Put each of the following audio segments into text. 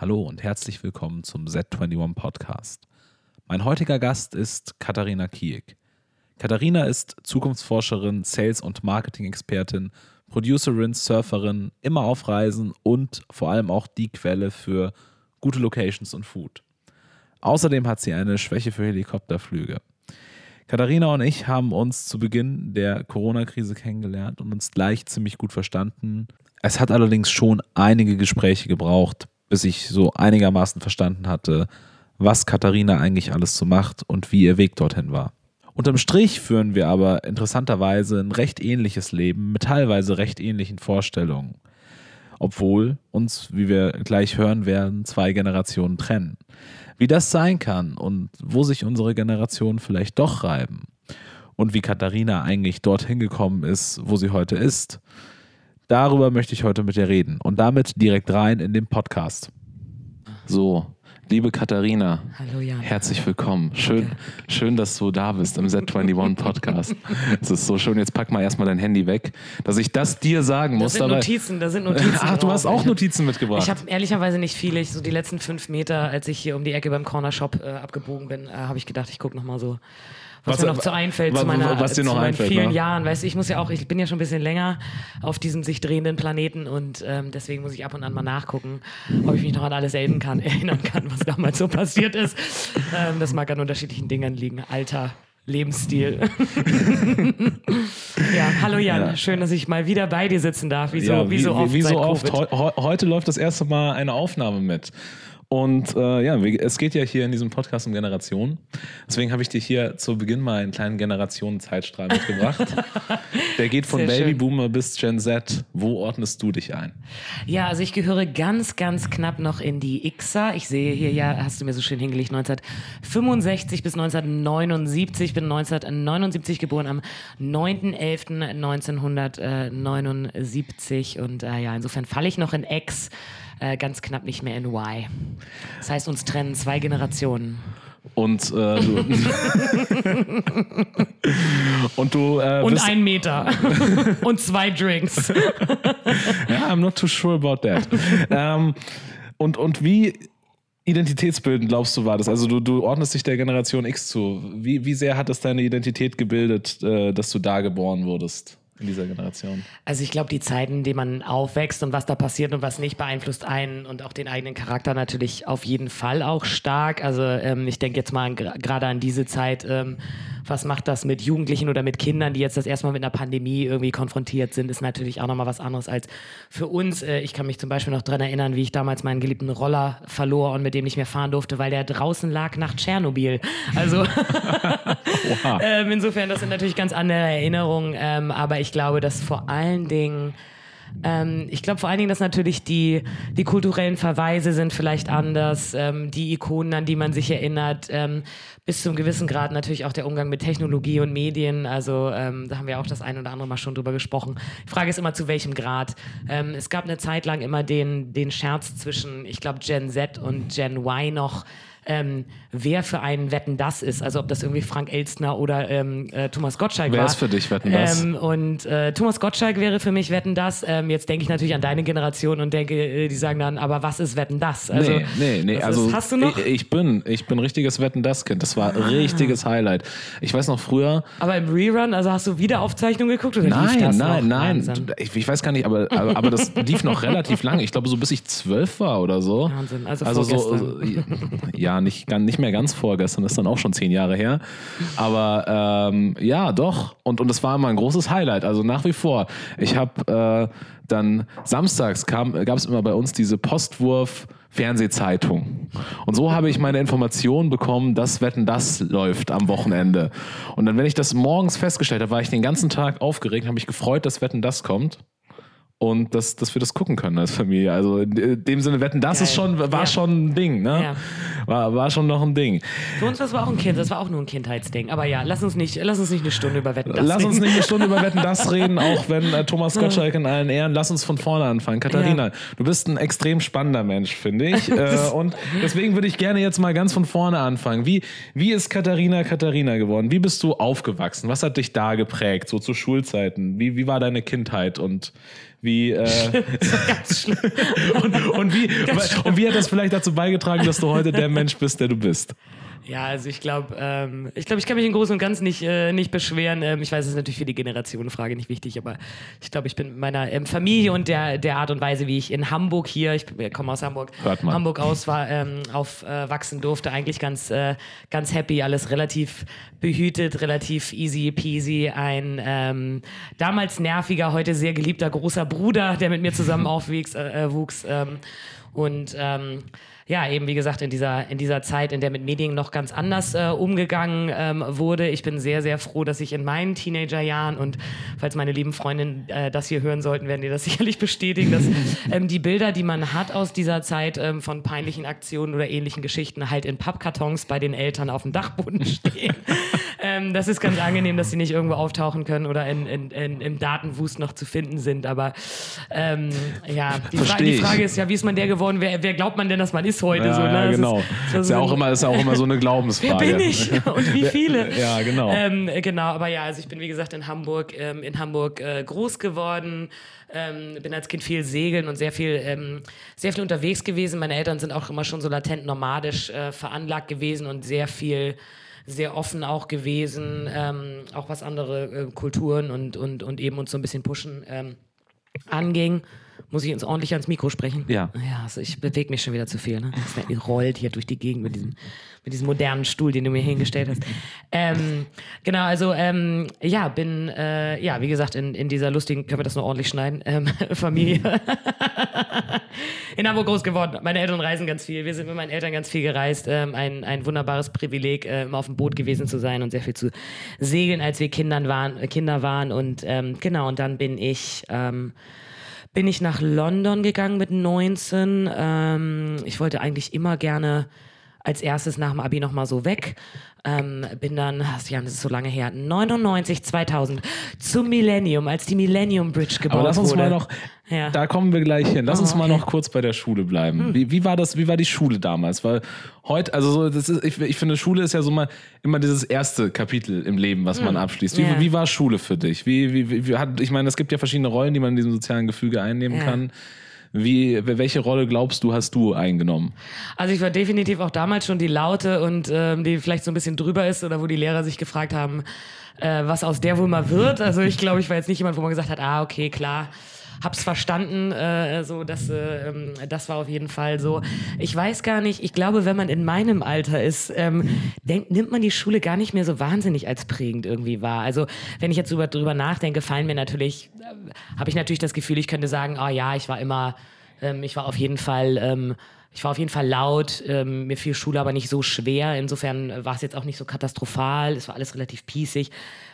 Hallo und herzlich willkommen zum Z21 Podcast. Mein heutiger Gast ist Katharina Kiek. Katharina ist Zukunftsforscherin, Sales- und Marketing-Expertin, Producerin, Surferin, immer auf Reisen und vor allem auch die Quelle für gute Locations und Food. Außerdem hat sie eine Schwäche für Helikopterflüge. Katharina und ich haben uns zu Beginn der Corona-Krise kennengelernt und uns gleich ziemlich gut verstanden. Es hat allerdings schon einige Gespräche gebraucht, bis ich so einigermaßen verstanden hatte, was Katharina eigentlich alles so macht und wie ihr Weg dorthin war. Unterm Strich führen wir aber interessanterweise ein recht ähnliches Leben mit teilweise recht ähnlichen Vorstellungen, obwohl uns, wie wir gleich hören werden, zwei Generationen trennen. Wie das sein kann und wo sich unsere Generationen vielleicht doch reiben und wie Katharina eigentlich dorthin gekommen ist, wo sie heute ist, darüber möchte ich heute mit dir reden und damit direkt rein in den Podcast. So, liebe Katharina, Hallo Jan. herzlich willkommen. Schön, schön, dass du da bist im Z21 Podcast. Es ist so schön. Jetzt pack mal erstmal dein Handy weg, dass ich das dir sagen muss. Das sind Notizen, da sind Notizen. Ach, du hast auch Notizen mitgebracht. Ich habe ehrlicherweise nicht viele. Ich, so die letzten fünf Meter, als ich hier um die Ecke beim Corner Shop äh, abgebogen bin, äh, habe ich gedacht, ich gucke nochmal so, was, Was- mir noch so einfällt wa- zu, meiner, was dir zu noch meinen einfällt, vielen ne? Jahren. Weißt du, ich muss ja auch, ich bin ja schon ein bisschen länger auf diesem sich drehenden Planeten und ähm, deswegen muss ich ab und an mal nachgucken, ob ich mich noch an alles erinnern kann, erinnern kann was damals so passiert ist. Ähm, das mag an unterschiedlichen Dingen liegen. Alter. Lebensstil. ja, hallo Jan, Ja. schön, dass ich mal wieder bei dir sitzen darf. Wie so, ja, wie, so oft. Wie so oft. Heu- heute läuft das erste Mal eine Aufnahme mit. Und äh, ja, es geht ja hier in diesem Podcast um Generationen. Deswegen habe ich dir hier zu Beginn mal einen kleinen Generationen-Zeitstrahl mitgebracht. Der geht von. Babyboomer bis Gen Z. Wo ordnest du dich ein? Ja, also ich gehöre ganz, ganz knapp noch in die Xer. Ich sehe hier ja, hast du mir so schön hingelegt, 1965 bis 1979. Ich bin 1979 geboren, am 9.11.1979. Und äh, ja, insofern falle ich noch in X, äh, ganz knapp nicht mehr in Y. Das heißt, uns trennen zwei Generationen. Und äh, du, und du äh, Und ein Meter. und zwei Drinks. Ja, I'm not too sure about that. ähm, und, und wie identitätsbildend glaubst du war das? Also du, du ordnest dich der Generation X zu. Wie, wie sehr hat das deine Identität gebildet, äh, dass du da geboren wurdest in dieser Generation? Also ich glaube, die Zeiten, in denen man aufwächst und was da passiert und was nicht, beeinflusst einen und auch den eigenen Charakter natürlich auf jeden Fall auch stark. Also ähm, ich denke jetzt mal gerade an diese Zeit, ähm, was macht das mit Jugendlichen oder mit Kindern, die jetzt das erste Mal mit einer Pandemie irgendwie konfrontiert sind, ist natürlich auch nochmal was anderes als für uns. Äh, ich kann mich zum Beispiel noch dran erinnern, wie ich damals meinen geliebten Roller verlor und mit dem nicht mehr fahren durfte, weil der draußen lag nach Tschernobyl. Also ähm, insofern, das sind natürlich ganz andere Erinnerungen, ähm, aber ich glaube, dass vor allen Dingen, ähm, ich glaube vor allen Dingen, dass natürlich die, die kulturellen Verweise sind vielleicht anders, ähm, die Ikonen, an die man sich erinnert, ähm, bis zum gewissen Grad natürlich auch der Umgang mit Technologie und Medien. Also ähm, da haben wir auch das ein oder andere Mal schon drüber gesprochen. Die Frage ist immer, zu welchem Grad. Ähm, es gab eine Zeit lang immer den, den Scherz zwischen, ich glaube, Gen Z und Gen Y noch ähm, wer für einen Wetten das ist. Also ob das irgendwie Frank Elstner oder ähm, äh, Thomas Gottschalk Wer war. ist für dich Wetten, das? Ähm, und äh, Thomas Gottschalk wäre für mich Wetten das. Ähm, jetzt denke ich natürlich an deine Generation und denke, äh, die sagen dann, aber was ist Wetten das? Also, nee, nee, nee. was Also ist, hast du noch? Ich, ich bin, ich bin richtiges Wetten das Kind. Das war ein richtiges Highlight. Ich weiß noch früher. aber im Rerun, also hast du Wiederaufzeichnung geguckt oder lief Nein, das nein, noch? nein. Ich, ich weiß gar nicht, aber, aber, aber das lief noch relativ lange. Ich glaube, so bis ich zwölf war oder so. Wahnsinn, also so, vorgestern. Nicht, gar- nicht mehr ganz vorgestern, ist dann auch schon zehn Jahre her. Aber ähm, ja, doch. Und, und das war immer ein großes Highlight. Also nach wie vor. Ich habe äh, dann samstags gab es immer bei uns diese Postwurf. Fernsehzeitung. Und so habe ich meine Informationen bekommen, dass Wetten das läuft am Wochenende. Und dann, wenn ich das morgens festgestellt habe, war ich den ganzen Tag aufgeregt, habe mich gefreut, dass Wetten das kommt. Und dass, dass wir das gucken können als Familie. Also in dem Sinne, Wetten, das Geil. ist schon, war Ja. schon ein Ding, ne? Ja. War, war schon noch ein Ding. Für uns das war auch ein Kind, das war auch nur ein Kindheitsding. Aber ja, lass uns nicht, lass uns nicht eine Stunde über Wetten das Lass reden. uns nicht eine Stunde über Wetten das reden, auch wenn äh, Thomas Gottschalk in allen Ehren. Lass uns von vorne anfangen. Katharina, Ja. du bist ein extrem spannender Mensch, finde ich. Äh, und deswegen würde ich gerne jetzt mal ganz von vorne anfangen. Wie, wie ist Katharina Katharina geworden? Wie bist du aufgewachsen? Was hat dich da geprägt, so zu Schulzeiten? Wie, wie war deine Kindheit und wie, äh, Ganz schlimm. und, und, wie, und wie hat das vielleicht dazu beigetragen, dass du heute der Mensch bist, der du bist? Ja, also ich glaube, ähm, ich glaube, ich kann mich im Großen und Ganzen nicht, äh, nicht beschweren. Ähm, ich weiß, es ist natürlich für die Generationenfrage nicht wichtig, aber ich glaube, ich bin mit meiner ähm, Familie und der, der Art und Weise, wie ich in Hamburg hier, ich bin- komme aus Hamburg. Hamburg aus war, ähm, aufwachsen durfte, eigentlich ganz, äh, ganz happy, alles relativ behütet, relativ easy peasy. Ein ähm, damals nerviger, heute sehr geliebter großer Bruder, der mit mir zusammen aufwuchs. Äh, äh, wuchs, ähm, und ähm, ja, eben wie gesagt, in dieser, in dieser Zeit, in der mit Medien noch ganz anders äh, umgegangen ähm, wurde. Ich bin sehr, sehr froh, dass ich in meinen Teenagerjahren und falls meine lieben Freundinnen äh, das hier hören sollten, werden die das sicherlich bestätigen, dass ähm, die Bilder, die man hat aus dieser Zeit ähm, von peinlichen Aktionen oder ähnlichen Geschichten, halt in Pappkartons bei den Eltern auf dem Dachboden stehen. ähm, das ist ganz angenehm, dass sie nicht irgendwo auftauchen können oder in, in, in, im Datenwust noch zu finden sind. Aber ähm, ja, die, Fra die. Frage ist ja, wie ist man der geworden? Wer, wer glaubt man denn, dass man ist heute? Ja, so, ne? ja, Das genau. Ist, das Ist ja, auch immer, ist auch immer so eine Wer Glaubensfrage. bin ich? Und wie viele? Ja, genau. Ähm, äh, genau, aber ja, also ich bin wie gesagt in Hamburg, ähm, in Hamburg äh, groß geworden, ähm, bin als Kind viel segeln und sehr viel, ähm, sehr viel unterwegs gewesen. Meine Eltern sind auch immer schon so latent nomadisch äh, veranlagt gewesen und sehr viel sehr offen auch gewesen, ähm, auch was andere äh, Kulturen und, und, und eben uns so ein bisschen pushen ähm, anging. Muss ich uns ordentlich ans Mikro sprechen? Ja. Ja, also ich bewege mich schon wieder zu viel. Ne? Das rollt hier durch die Gegend mit diesem, mit diesem modernen Stuhl, den du mir hingestellt hast. Ähm, genau, also ähm, ja, bin, äh, ja, wie gesagt, in, in dieser lustigen, können wir das noch ordentlich schneiden, ähm, Familie. in Hamburg groß geworden. Meine Eltern reisen ganz viel. Wir sind mit meinen Eltern ganz viel gereist. Ähm, ein, ein wunderbares Privileg, äh, immer auf dem Boot gewesen zu sein und sehr viel zu segeln, als wir Kindern waren, Kinder waren. Und ähm, genau, und dann bin ich. Bin ich nach London gegangen mit 19. Ähm, ich wollte eigentlich immer gerne als erstes nach dem Abi nochmal so weg. Ähm, bin dann, das ist so lange her, 99, 2000 zum Millennium, als die Millennium Bridge gebaut Aber lass uns wurde. mal noch, Ja. da kommen wir gleich hin. Lass Oh, uns mal okay. noch kurz bei der Schule bleiben. Wie, wie war das, wie war die Schule damals? Weil heute, also so, das ist, ich, ich finde, Schule ist ja so mal immer dieses erste Kapitel im Leben, was man abschließt. Wie, Hm. Ja. wie war Schule für dich? Wie, wie, wie hat, ich meine, es gibt ja verschiedene Rollen, die man in diesem sozialen Gefüge einnehmen Ja. kann. Wie, welche Rolle glaubst du, hast du eingenommen? Also ich war definitiv auch damals schon die Laute und ähm, die vielleicht so ein bisschen drüber ist oder wo die Lehrer sich gefragt haben, äh, was aus der wohl mal wird. Also ich glaube, ich war jetzt nicht jemand, wo man gesagt hat, ah, okay, klar. Hab's verstanden, äh, so das, äh, ähm, das war auf jeden Fall so. Ich weiß gar nicht, ich glaube, wenn man in meinem Alter ist, ähm, denkt, nimmt man die Schule gar nicht mehr so wahnsinnig als prägend irgendwie wahr. Also wenn ich jetzt drüber, drüber nachdenke, fallen mir natürlich, äh, habe ich natürlich das Gefühl, ich könnte sagen, ah ja, ich war immer, ähm, ich war auf jeden Fall, ähm, ich war auf jeden Fall laut, ähm, mir fiel Schule aber nicht so schwer. Insofern war es jetzt auch nicht so katastrophal. Es war alles relativ pießig.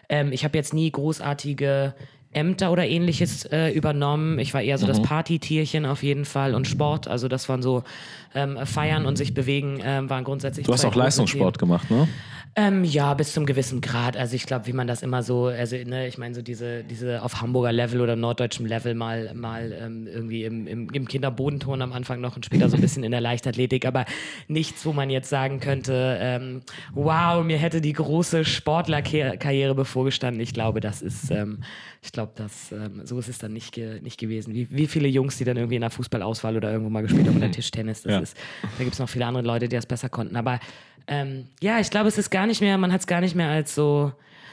Ähm, ich habe jetzt nie großartige Ämter oder ähnliches äh, übernommen. Ich war eher so das Partytierchen auf jeden Fall und Sport. Also das waren so ähm, Feiern und sich bewegen ähm, waren grundsätzlich. Du hast auch Leistungssport gemacht, ne? ähm, ja, bis zum gewissen Grad. Also ich glaube, wie man das immer so, also ne, ich meine so diese, diese auf Hamburger Level oder norddeutschem Level mal, mal ähm, irgendwie im, im, im Kinderbodenton am Anfang noch und später so ein bisschen in der Leichtathletik, aber nichts, wo man jetzt sagen könnte, ähm, wow, mir hätte die große Sportlerkarriere bevorgestanden. Ich glaube, das ist, ähm, ich glaube, das, ähm, so ist es dann nicht, ge nicht gewesen. Wie, wie viele Jungs, die dann irgendwie in der Fußballauswahl oder irgendwo mal gespielt haben oder Tischtennis, das Ja. ist, da gibt es noch viele andere Leute, die das besser konnten. Aber ähm, ja, ich glaube, es ist gar nicht mehr, man hat es gar nicht mehr als so,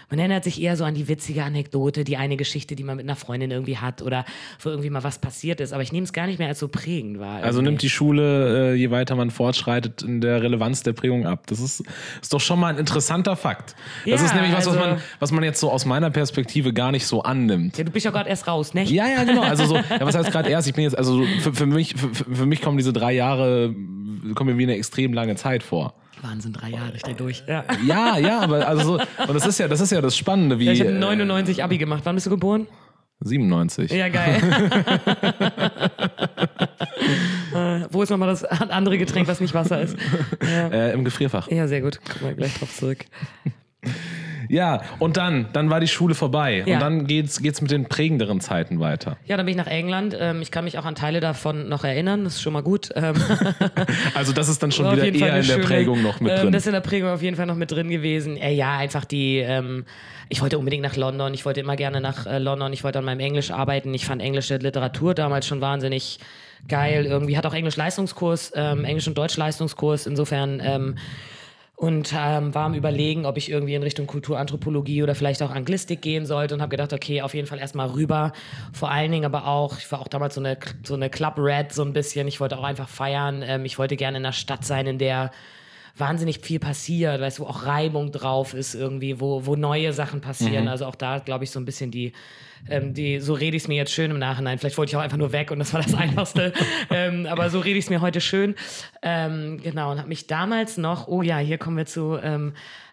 man erinnert sich eher so an die witzige Anekdote, die eine Geschichte, die man mit einer Freundin irgendwie hat oder wo irgendwie mal was passiert ist. Aber ich nehme es gar nicht mehr als so prägend wahr. Also irgendwie. nimmt die Schule, äh, je weiter man fortschreitet, in der Relevanz der Prägung ab. Das ist, ist doch schon mal ein interessanter Fakt. Das Ja, ist nämlich was, was, also- man, was man jetzt so aus meiner Perspektive gar nicht so annimmt. Ja, du bist ja gerade erst raus, ne? Ja, ja, genau. Also so, ja, was heißt gerade erst? Ich bin jetzt, also so, für, für mich, für, für mich kommen diese drei Jahre, kommen mir wie eine extrem lange Zeit vor. Wahnsinn, drei Jahre, ich dreh durch. Ja. Ja, ja, aber also so, und das ist ja, das ist ja das Spannende, wie Ja, ich habe äh, 99 Abi gemacht. Wann bist du geboren? 97. Ja, geil. äh, wo ist nochmal das andere Getränk, was nicht Wasser ist? Äh, Im Gefrierfach. Ja, sehr gut. Kommen wir gleich drauf zurück. Ja, und dann, dann war die Schule vorbei. Ja. Und dann geht's, geht's mit den prägenderen Zeiten weiter. Ja, dann bin ich nach England. Ähm, ich kann mich auch an Teile davon noch erinnern. Das ist schon mal gut. Ähm, Also das ist dann schon wieder Fall eher in der schöne- Prägung noch mit ähm, drin. Das ist in der Prägung auf jeden Fall noch mit drin gewesen. Äh, ja, einfach die. Ähm, ich wollte unbedingt nach London. Ich wollte immer gerne nach äh, London. Ich wollte an meinem Englisch arbeiten. Ich fand englische Literatur damals schon wahnsinnig geil. Irgendwie hat auch Englisch Leistungskurs, ähm, Englisch und Deutsch Leistungskurs. Insofern. Und ähm, war am Überlegen, ob ich irgendwie in Richtung Kulturanthropologie oder vielleicht auch Anglistik gehen sollte und habe gedacht, okay, auf jeden Fall erstmal rüber. Vor allen Dingen aber auch, ich war auch damals so eine, so eine Club Red so ein bisschen. Ich wollte auch einfach feiern. Ähm, ich wollte gerne in einer Stadt sein, in der wahnsinnig viel passiert, weißt du, wo auch Reibung drauf ist irgendwie, wo, wo neue Sachen passieren. Also auch da, glaube ich, so ein bisschen die, ähm, die, so rede ich es mir jetzt schön im Nachhinein. Vielleicht wollte ich auch einfach nur weg und das war das Einfachste. ähm, aber so rede ich es mir heute schön. Ähm, genau, und habe mich damals noch, oh ja, hier kommen wir zu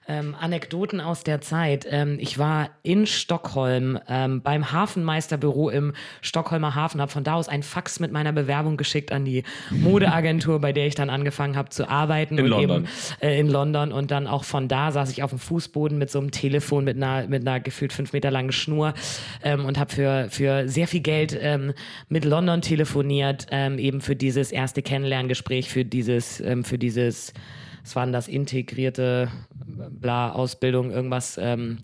ähm, Anekdoten aus der Zeit. Ähm, ich war in Stockholm ähm, beim Hafenmeisterbüro im Stockholmer Hafen, habe von da aus ein Fax mit meiner Bewerbung geschickt an die Modeagentur, bei der ich dann angefangen habe zu arbeiten. In und London. Eben, äh, in London und dann auch von da saß ich auf dem Fußboden mit so einem Telefon mit einer, mit einer gefühlt fünf Meter langen Schnur ähm, und habe für, für sehr viel Geld ähm, mit London telefoniert, ähm, eben für dieses erste Kennenlerngespräch, für dieses, ähm, für dieses, was war denn das, integrierte bla, Ausbildung, irgendwas. Ähm,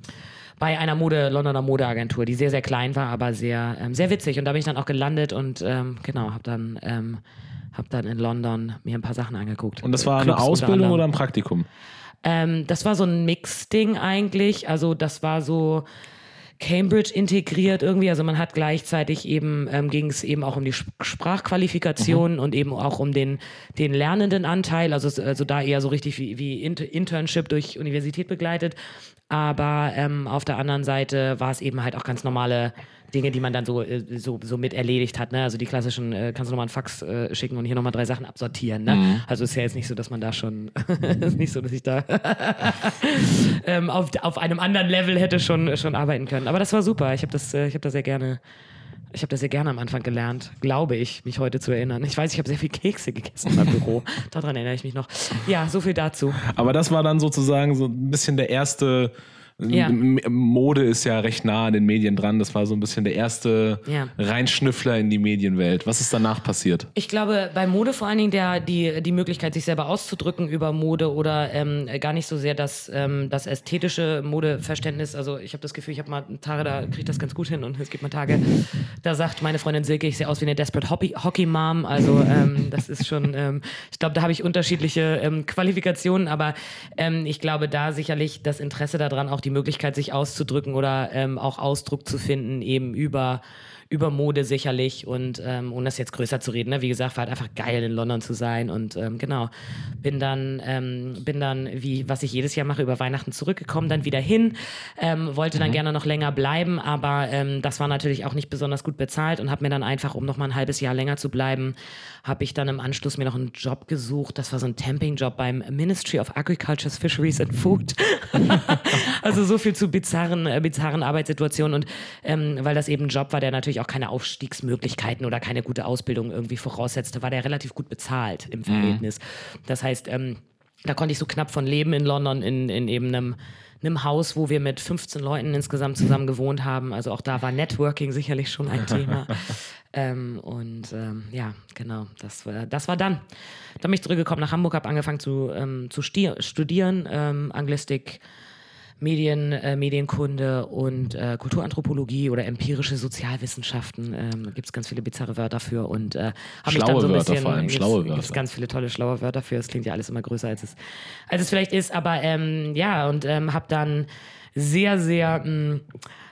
bei einer Mode, Londoner Modeagentur, die sehr, sehr klein war, aber sehr, ähm, sehr witzig. Und da bin ich dann auch gelandet und ähm, genau, habe dann, ähm, hab dann in London mir ein paar Sachen angeguckt. Und das war eine Clubs unter Ausbildung oder ein Praktikum? Ähm, das war so ein Mix-Ding eigentlich. Also das war so Cambridge integriert irgendwie. Also man hat gleichzeitig eben, ähm, ging es eben auch um die Sp- Sprachqualifikation und eben auch um den, den lernenden Anteil. Also, also da eher so richtig wie, wie Inter Internship durch Universität begleitet. Aber ähm, auf der anderen Seite war es eben halt auch ganz normale Dinge, die man dann so, äh, so, so mit erledigt hat. Ne? Also die klassischen, äh, kannst du nochmal einen Fax äh, schicken und hier nochmal drei Sachen absortieren. Ne? Also ist ja jetzt nicht so, dass man da schon, ist nicht so, dass ich da ähm, auf, auf einem anderen Level hätte schon, schon arbeiten können. Aber das war super. Ich habe das, äh, ich hab das sehr gerne. Ich habe das sehr gerne am Anfang gelernt, glaube ich, mich heute zu erinnern. Ich weiß, ich habe sehr viel Kekse gegessen in meinem Büro. Daran erinnere ich mich noch. Ja, so viel dazu. Aber das war dann sozusagen so ein bisschen der erste. Ja. Mode ist ja recht nah an den Medien dran. Das war so ein bisschen der erste Ja. Reinschnüffler in die Medienwelt. Was ist danach passiert? Ich glaube, bei Mode vor allen Dingen der, die, die Möglichkeit, sich selber auszudrücken über Mode oder ähm, gar nicht so sehr das, ähm, das ästhetische Modeverständnis. Also ich habe das Gefühl, ich habe mal Tage, da kriege ich das ganz gut hin und es gibt mal Tage, da sagt meine Freundin Silke, ich sehe aus wie eine Desperate Hockey, Hockey Mom. Also ähm, das ist schon, ähm, ich glaube, da habe ich unterschiedliche ähm, Qualifikationen, aber ähm, ich glaube, da sicherlich das Interesse daran, auch die Möglichkeit, sich auszudrücken oder ähm, auch Ausdruck zu finden, eben über über Mode sicherlich und ähm, ohne das jetzt größer zu reden, ne? wie gesagt, war halt einfach geil in London zu sein und ähm, genau, bin dann, ähm, bin dann, wie was ich jedes Jahr mache, über Weihnachten zurückgekommen, dann wieder hin, ähm, wollte dann gerne noch länger bleiben, aber ähm, das war natürlich auch nicht besonders gut bezahlt und habe mir dann einfach, um noch mal ein halbes Jahr länger zu bleiben, habe ich dann im Anschluss mir noch einen Job gesucht, das war so ein Temping-Job beim Ministry of Agriculture, Fisheries and Food. also so viel zu bizarren, äh, bizarren Arbeitssituationen und ähm, weil das eben ein Job war, der natürlich auch keine Aufstiegsmöglichkeiten oder keine gute Ausbildung irgendwie voraussetzte, war der relativ gut bezahlt im Verhältnis. Das heißt, ähm, da konnte ich so knapp von leben in London in, in eben einem einem Haus, wo wir mit 15 Leuten insgesamt zusammen gewohnt haben. Also auch da war Networking sicherlich schon ein Thema. ähm, und ähm, ja, genau, das war, das war dann. Dann bin ich zurückgekommen nach Hamburg, habe angefangen zu, ähm, zu studieren, ähm, Anglistik, Medien, äh, Medienkunde und äh, Kulturanthropologie oder empirische Sozialwissenschaften. Ähm, Gibt es ganz viele bizarre Wörter für und äh, habe mich dann Schlaue so ein Wörter bisschen. vor allem, gibt's- schlaue gibt's Wörter. ganz viele tolle schlaue Wörter für. Es klingt ja alles immer größer als es, als es vielleicht ist. Aber ähm, ja, und ähm, habe dann sehr, sehr, mh,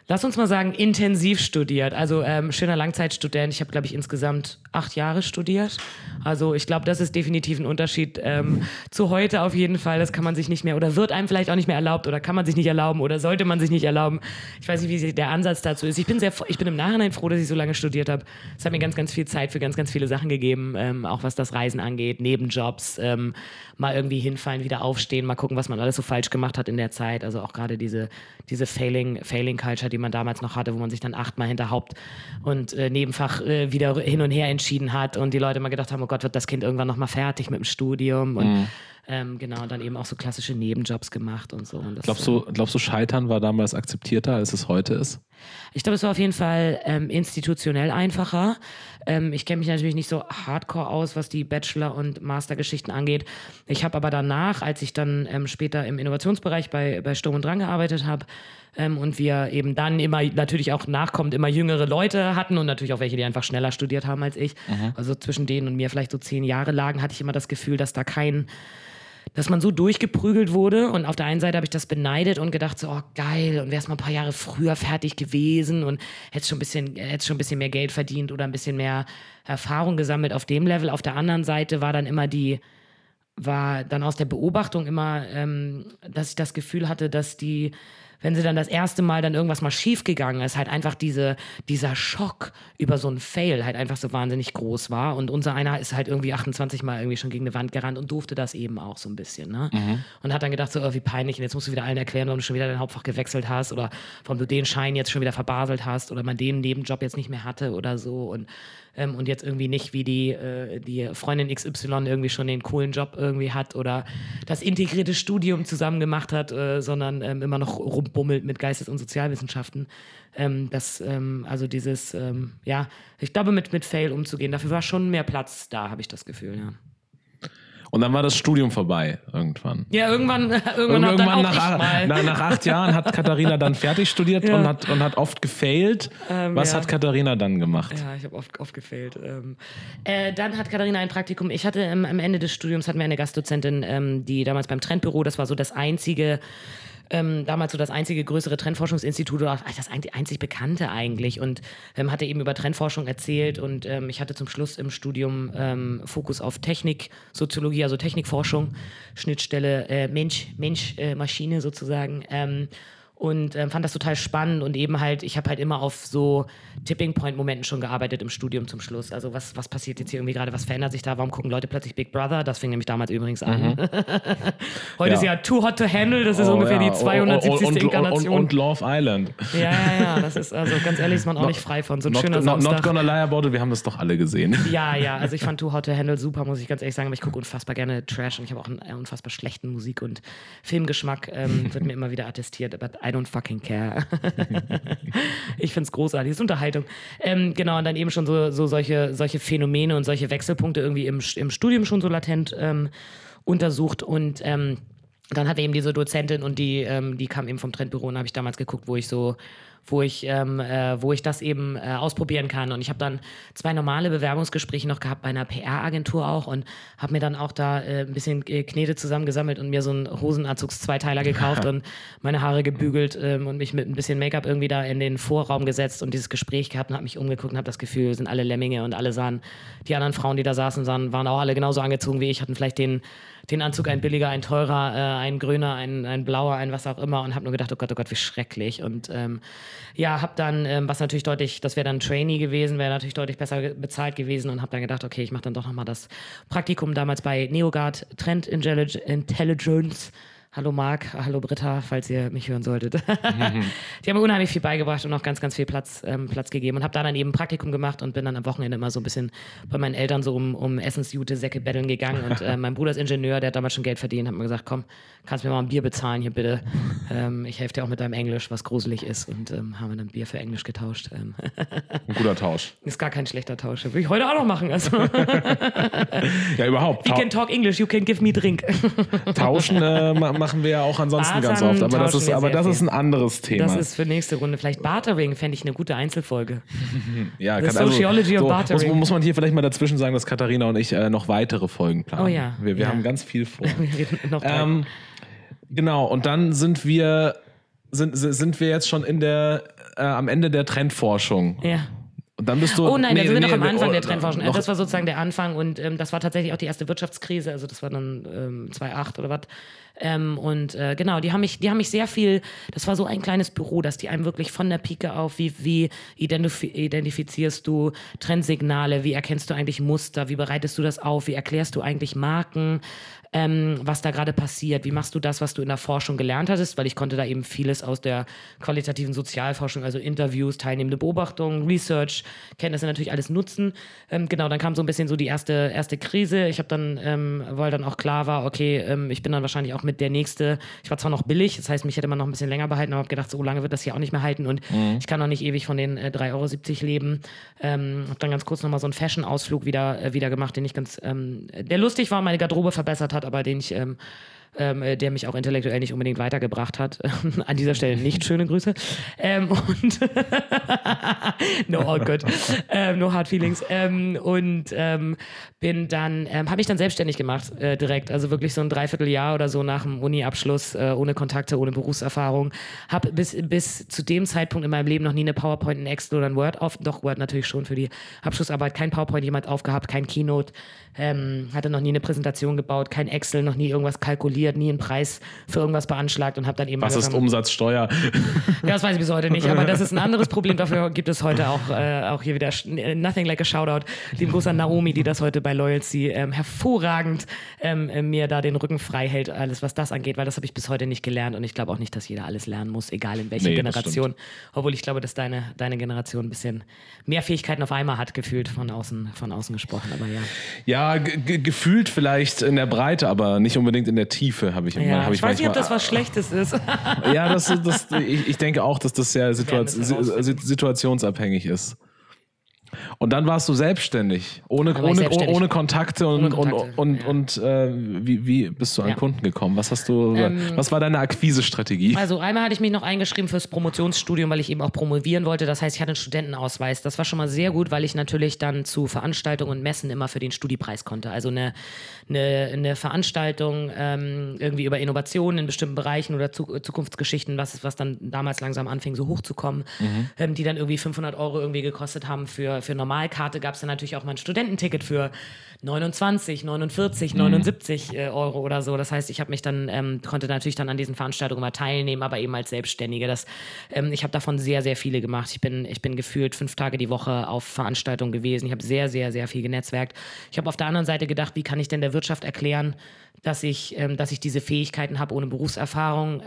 lass uns mal sagen, intensiv studiert. Also ähm, schöner Langzeitstudent. Ich habe, glaube ich, insgesamt acht Jahre studiert. Also ich glaube, das ist definitiv ein Unterschied ähm, zu heute auf jeden Fall. Das kann man sich nicht mehr oder wird einem vielleicht auch nicht mehr erlaubt oder kann man sich nicht erlauben oder sollte man sich nicht erlauben. Ich weiß nicht, wie der Ansatz dazu ist. Ich bin sehr, ich bin im Nachhinein froh, dass ich so lange studiert habe. Es hat mir ganz, ganz viel Zeit für ganz, ganz viele Sachen gegeben, ähm, auch was das Reisen angeht, Nebenjobs, ähm, mal irgendwie hinfallen, wieder aufstehen, mal gucken, was man alles so falsch gemacht hat in der Zeit. Also auch gerade diese, diese Failing, Failing Culture, die man damals noch hatte, wo man sich dann achtmal hinter Haupt- und äh, Nebenfach äh, wieder hin und her entschieden hat und die Leute mal gedacht haben, oh Gott, wird das Kind irgendwann noch mal fertig mit dem Studium und Ähm, genau, dann eben auch so klassische Nebenjobs gemacht und so. Und das, glaubst, du, glaubst du, Scheitern war damals akzeptierter, als es heute ist? Ich glaube, es war auf jeden Fall ähm, institutionell einfacher. Ähm, ich kenne mich natürlich nicht so hardcore aus, was die Bachelor- und Mastergeschichten angeht. Ich habe aber danach, als ich dann ähm, später im Innovationsbereich bei, bei Sturm und Drang gearbeitet habe, ähm, und wir eben dann immer natürlich auch nachkommend immer jüngere Leute hatten und natürlich auch welche, die einfach schneller studiert haben als ich. Mhm. Also zwischen denen und mir vielleicht so zehn Jahre lagen, hatte ich immer das Gefühl, dass da kein dass man so durchgeprügelt wurde. Und auf der einen Seite habe ich das beneidet und gedacht, so, oh geil, und wärst mal ein paar Jahre früher fertig gewesen und hättest schon ein bisschen, schon ein bisschen mehr Geld verdient oder ein bisschen mehr Erfahrung gesammelt auf dem Level. Auf der anderen Seite war dann immer die, war dann aus der Beobachtung immer, ähm, dass ich das Gefühl hatte, dass die wenn sie dann das erste Mal dann irgendwas mal schiefgegangen ist, halt einfach diese, dieser Schock über so einen Fail halt einfach so wahnsinnig groß war. Und unser einer ist halt irgendwie 28 Mal irgendwie schon gegen eine Wand gerannt und durfte das eben auch so ein bisschen. Ne? Mhm. Und hat dann gedacht, so, oh, wie peinlich, und jetzt musst du wieder allen erklären, warum du schon wieder dein Hauptfach gewechselt hast oder warum du den Schein jetzt schon wieder verbaselt hast oder man den Nebenjob jetzt nicht mehr hatte oder so. Und ähm, und jetzt irgendwie nicht wie die, äh, die Freundin XY irgendwie schon den coolen Job irgendwie hat oder das integrierte Studium zusammen gemacht hat, äh, sondern ähm, immer noch rumbummelt mit Geistes- und Sozialwissenschaften. Ähm, das, ähm, also dieses, ähm, ja, ich glaube, mit, mit Fail umzugehen, dafür war schon mehr Platz da, habe ich das Gefühl, ja. Und dann war das Studium vorbei irgendwann. Ja, irgendwann, irgendwann, irgendwann dann nach, nach, nach, acht Jahren hat Katharina dann fertig studiert ja. und, hat, und hat oft gefailt. Ähm, Was ja. hat Katharina dann gemacht? Ja, ich habe oft, oft gefailt. Ähm, äh, dann hat Katharina ein Praktikum. Ich hatte ähm, am Ende des Studiums hatten wir eine Gastdozentin, ähm, die damals beim Trendbüro, das war so das einzige ähm, damals so das einzige größere Trendforschungsinstitut oder das einzig bekannte eigentlich und ähm, hatte eben über Trendforschung erzählt und ähm, ich hatte zum Schluss im Studium ähm, Fokus auf Technik, Soziologie, also Technikforschung, Schnittstelle äh, Mensch, Mensch, äh, Maschine sozusagen. Und ähm, fand das total spannend und eben halt, ich habe halt immer auf so Tipping Point Momenten schon gearbeitet im Studium zum Schluss. Also was, was passiert jetzt hier irgendwie gerade, was verändert sich da, warum gucken Leute plötzlich Big Brother? Das fing nämlich damals übrigens an. Mhm. Heute ja. ist ja Too Hot to Handle, das ist oh, ungefähr ja. die 270. Und, Inkarnation. Und, und, Love Island. Ja, ja, ja, das ist also ganz ehrlich, ist man auch not, nicht frei von. So ein not, schöner not, Not gonna lie about it, wir haben das doch alle gesehen. Ja, ja, also ich fand Too Hot to Handle super, muss ich ganz ehrlich sagen, aber ich gucke unfassbar gerne Trash und ich habe auch einen unfassbar schlechten Musik- und Filmgeschmack, ähm, wird mir immer wieder attestiert, but I don't fucking care ich finde es großartig, es ist Unterhaltung. Ähm, genau, und dann eben schon so, so solche, solche Phänomene und solche Wechselpunkte irgendwie im, im Studium schon so latent ähm, untersucht und ähm, dann hatte eben diese Dozentin und die, ähm, die kam eben vom Trendbüro und habe ich damals geguckt, wo ich so wo ich, ähm, äh, wo ich das eben äh, ausprobieren kann. Und ich habe dann zwei normale Bewerbungsgespräche noch gehabt bei einer PR-Agentur auch und habe mir dann auch da äh, ein bisschen Knete zusammengesammelt und mir so einen Hosenanzugs-Zweiteiler gekauft und meine Haare gebügelt ähm, und mich mit ein bisschen Make-up irgendwie da in den Vorraum gesetzt und dieses Gespräch gehabt und habe mich umgeguckt und habe das Gefühl, sind alle Lemminge und alle sahen, die anderen Frauen, die da saßen, sahen, waren auch alle genauso angezogen wie ich, hatten vielleicht den den Anzug ein billiger, ein teurer, äh, ein grüner, ein, ein blauer, ein was auch immer und habe nur gedacht, oh Gott, oh Gott, wie schrecklich. Und ähm, ja, habe dann, ähm, was natürlich deutlich, das wäre dann Trainee gewesen, wäre natürlich deutlich besser bezahlt gewesen und habe dann gedacht, okay, ich mache dann doch nochmal das Praktikum damals bei Neogard Trend Intelligence Hallo Marc, hallo Britta, falls ihr mich hören solltet. Mhm. Die haben mir unheimlich viel beigebracht und auch ganz, ganz viel Platz, ähm, Platz gegeben und habe da dann eben ein Praktikum gemacht und bin dann am Wochenende immer so ein bisschen bei meinen Eltern so um, um Essensjute, Säcke betteln gegangen und äh, mein Bruder ist Ingenieur, der hat damals schon Geld verdient, hat mir gesagt, komm, kannst mir mal ein Bier bezahlen hier bitte. Ähm, ich helfe dir auch mit deinem Englisch, was gruselig ist und ähm, haben wir dann Bier für Englisch getauscht. Ähm. ein guter Tausch. Ist gar kein schlechter Tausch. Würde ich heute auch noch machen. Also. ja, überhaupt. You can talk English, you can give me drink. Tauschen äh, machen wir ja auch ansonsten Bartern ganz oft. Aber das ist, aber das ist ein anderes Thema. Das ist für nächste Runde. Vielleicht Bartering fände ich eine gute Einzelfolge. ja, The kann, Sociology also, of Bartering. Muss, muss, man hier vielleicht mal dazwischen sagen, dass Katharina und ich äh, noch weitere Folgen planen. Oh ja. Wir, wir ja. haben ganz viel vor. ähm, genau, und dann sind wir, sind, sind wir jetzt schon in der, äh, am Ende der Trendforschung. Ja. Und dann bist du. Oh nein, nee, da sind wir nee, noch am Anfang oh, der Trendforschung. Noch, das war sozusagen der Anfang und ähm, das war tatsächlich auch die erste Wirtschaftskrise. Also das war dann ähm, 2008 oder was. Ähm, und äh, genau, die haben mich, die haben mich sehr viel, das war so ein kleines Büro, dass die einem wirklich von der Pike auf, wie, wie identif identifizierst du Trendsignale, wie erkennst du eigentlich Muster, wie bereitest du das auf, wie erklärst du eigentlich Marken, ähm, was da gerade passiert, wie machst du das, was du in der Forschung gelernt hattest, weil ich konnte da eben vieles aus der qualitativen Sozialforschung, also Interviews, teilnehmende Beobachtungen, Research, Englischkenntnisse natürlich alles nutzen. Ähm, genau, dann kam so ein bisschen so die erste, erste Krise. Ich habe dann, ähm, weil dann auch klar war, okay, ähm, ich bin dann wahrscheinlich auch mit der nächste, ich war zwar noch billig, das heißt, mich hätte man noch ein bisschen länger behalten, aber habe gedacht, so lange wird das hier auch nicht mehr halten und mhm. ich kann auch nicht ewig von den äh, 3,70 Euro leben. Ähm, habe dann ganz kurz nochmal so einen Fashion-Ausflug wieder, äh, wieder gemacht, den ich ganz, ähm, der lustig war, meine Garderobe verbessert hat, aber den ich ähm, ähm, äh, der mich auch intellektuell nicht unbedingt weitergebracht hat. An dieser Stelle nicht schöne Grüße. Ähm, und no, oh Gott, ähm, no hard feelings. Ähm, und ähm, bin dann, ähm, habe ich dann selbstständig gemacht äh, direkt. Also wirklich so ein Dreivierteljahr oder so nach dem Uni-Abschluss, äh, ohne Kontakte, ohne Berufserfahrung. Habe bis, bis zu dem Zeitpunkt in meinem Leben noch nie eine PowerPoint, ein Excel oder ein Word auf, doch Word natürlich schon für die Abschlussarbeit, kein PowerPoint jemand aufgehabt, kein Keynote, hatte noch nie eine Präsentation gebaut, kein Excel, noch nie irgendwas kalkuliert kalkuliert, nie einen Preis für irgendwas beanschlagt und habe dann eben. Was ist Umsatzsteuer? Ja, das weiß ich bis heute nicht, aber das ist ein anderes Problem. Dafür gibt es heute auch, äh, auch hier wieder Nothing Like a Shoutout. Lieben Gruß an Naomi, die das heute bei Loyalty ähm, hervorragend ähm, äh, mir da den Rücken frei hält, alles was das angeht, weil das habe ich bis heute nicht gelernt und ich glaube auch nicht, dass jeder alles lernen muss, egal in welcher nee, Generation. Obwohl ich glaube, dass deine, deine Generation ein bisschen mehr Fähigkeiten auf einmal hat, gefühlt von außen, von außen gesprochen, aber ja. Ja, gefühlt vielleicht in der Breite, aber nicht unbedingt in der Tiefe. Tiefe habe ich immer. Ja, hab ich, ich weiß nicht, ob das was Schlechtes ist. ja, das, das, ich, ich denke auch, dass das sehr situationsabhängig ist. Und dann warst du selbstständig, ohne, ohne, selbstständig. ohne Kontakte und, ohne Kontakte, und, ja. und, äh, wie, wie bist du an ja. Kunden gekommen? Was hast du, ähm, was war deine Akquisestrategie? Also einmal hatte ich mich noch eingeschrieben fürs Promotionsstudium, weil ich eben auch promovieren wollte. Das heißt, ich hatte einen Studentenausweis. Das war schon mal sehr gut, weil ich natürlich dann zu Veranstaltungen und Messen immer für den Studiepreis konnte. Also eine, eine, eine Veranstaltung ähm, irgendwie über Innovationen in bestimmten Bereichen oder zu, Zukunftsgeschichten, was, was dann damals langsam anfing, so hochzukommen, mhm. ähm, die dann irgendwie 500 Euro irgendwie gekostet haben für für Normalkarte gab es dann natürlich auch mal ein Studententicket für 29, 49, 79 mhm. äh, Euro oder so. Das heißt, ich habe mich dann, ähm, konnte natürlich dann an diesen Veranstaltungen mal teilnehmen, aber eben als Selbstständige. Das, ähm, ich habe davon sehr, sehr viele gemacht. Ich bin, ich bin gefühlt fünf Tage die Woche auf Veranstaltungen gewesen. Ich habe sehr, sehr, sehr viel genetzwerkt. Ich habe auf der anderen Seite gedacht, wie kann ich denn der Wirtschaft erklären, dass ich, ähm, dass ich diese Fähigkeiten habe ohne Berufserfahrung.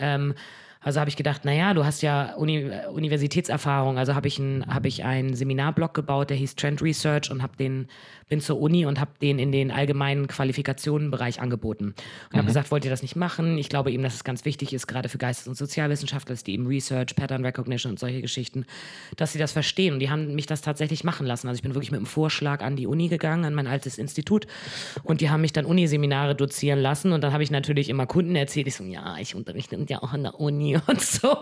Also habe ich gedacht, naja, du hast ja Uni Universitätserfahrung. Also habe ich, ein, hab ich einen Seminarblog gebaut, der hieß Trend Research und habe den bin zur Uni und habe den in den allgemeinen Qualifikationenbereich angeboten. Und mhm. habe gesagt, wollt ihr das nicht machen? Ich glaube eben, dass es ganz wichtig ist, gerade für Geistes- und Sozialwissenschaftler, die eben Research, Pattern Recognition und solche Geschichten, dass sie das verstehen. Und die haben mich das tatsächlich machen lassen. Also ich bin wirklich mit einem Vorschlag an die Uni gegangen, an mein altes Institut. Und die haben mich dann Uniseminare dozieren lassen. Und dann habe ich natürlich immer Kunden erzählt. Ich so, ja, ich unterrichte ja auch an der Uni und so.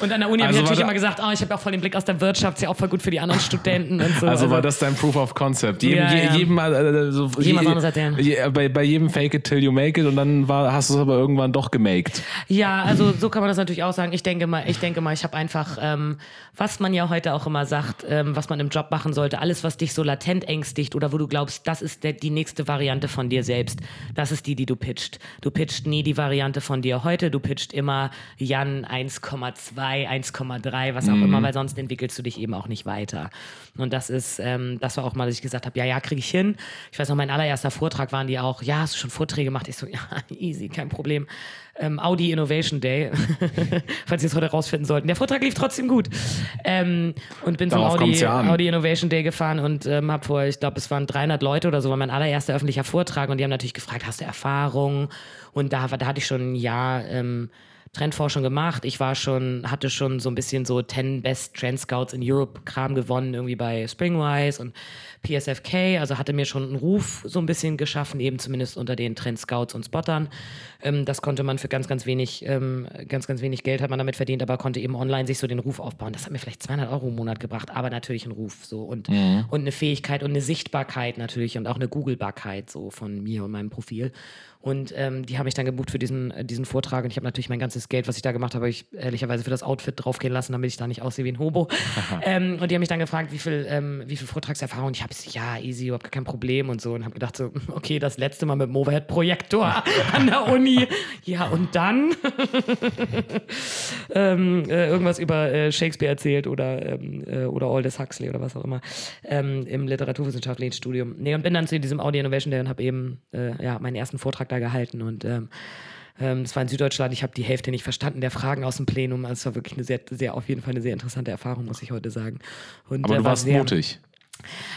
Und an der Uni also habe ich natürlich immer gesagt, oh, ich habe auch voll den Blick aus der Wirtschaft, ist ja auch voll gut für die anderen Studenten und so. Also, also war das dein Proof of Concept? Jedem, ja, ja. jedem äh, so, Jemand je, je, bei, bei jedem Fake it till you make it und dann war, hast du es aber irgendwann doch gemaked. Ja, also so kann man das natürlich auch sagen. Ich denke mal, ich denke mal, ich habe einfach, ähm, was man ja heute auch immer sagt, ähm, was man im Job machen sollte, alles, was dich so latent ängstigt oder wo du glaubst, das ist der, die nächste Variante von dir selbst, das ist die, die du pitcht. Du pitcht nie die Variante von dir heute, du pitcht immer Jan 1,2, 1,3, was auch mhm. immer, weil sonst entwickelst du dich eben auch nicht weiter. Und das ist, ähm, das war auch mal, dass ich gesagt habe, ja, ja, kriege ich hin. Ich weiß noch, mein allererster Vortrag waren die auch, ja, hast du schon Vorträge gemacht? Ich so, ja, easy, kein Problem. Ähm, Audi Innovation Day, falls Sie es heute rausfinden sollten. Der Vortrag lief trotzdem gut. Ähm, und bin Darauf zum Audi, ja Audi Innovation Day gefahren und ähm, habe vor, ich glaube, es waren 300 Leute oder so, war mein allererster öffentlicher Vortrag und die haben natürlich gefragt, hast du Erfahrung? Und da, da hatte ich schon ein Jahr ähm, Trendforschung gemacht. Ich war schon, hatte schon so ein bisschen so 10 Best Trend Scouts in Europe Kram gewonnen, irgendwie bei Springwise und PSFK, also hatte mir schon einen Ruf so ein bisschen geschaffen, eben zumindest unter den Trend Scouts und Spottern. Ähm, das konnte man für ganz, ganz wenig, ähm, ganz, ganz wenig Geld hat man damit verdient, aber konnte eben online sich so den Ruf aufbauen. Das hat mir vielleicht 200 Euro im Monat gebracht, aber natürlich ein Ruf so und, mhm. und eine Fähigkeit und eine Sichtbarkeit natürlich und auch eine Googlebarkeit so von mir und meinem Profil. Und ähm, die haben mich dann gebucht für diesen, äh, diesen Vortrag. Und ich habe natürlich mein ganzes Geld, was ich da gemacht habe, ich ehrlicherweise für das Outfit draufgehen lassen, damit ich da nicht aussehe wie ein Hobo. ähm, und die haben mich dann gefragt, wie viel, ähm, wie viel Vortragserfahrung. Ich habe gesagt, ja, easy, überhaupt kein Problem und so. Und habe gedacht, so, okay, das letzte Mal mit dem Overhead-Projektor an der Uni. Ja, und dann ähm, äh, irgendwas über äh, Shakespeare erzählt oder, ähm, äh, oder Aldous Huxley oder was auch immer ähm, im literaturwissenschaftlichen Studium. Nee, und bin dann zu diesem Audio Innovation Day und habe eben äh, ja, meinen ersten Vortrag da gehalten und ähm, Ähm, das war in Süddeutschland. Ich habe die Hälfte nicht verstanden der Fragen aus dem Plenum. Also es war wirklich eine sehr, sehr, auf jeden Fall eine sehr interessante Erfahrung, muss ich heute sagen. Und, Aber äh, du war warst sehr, mutig.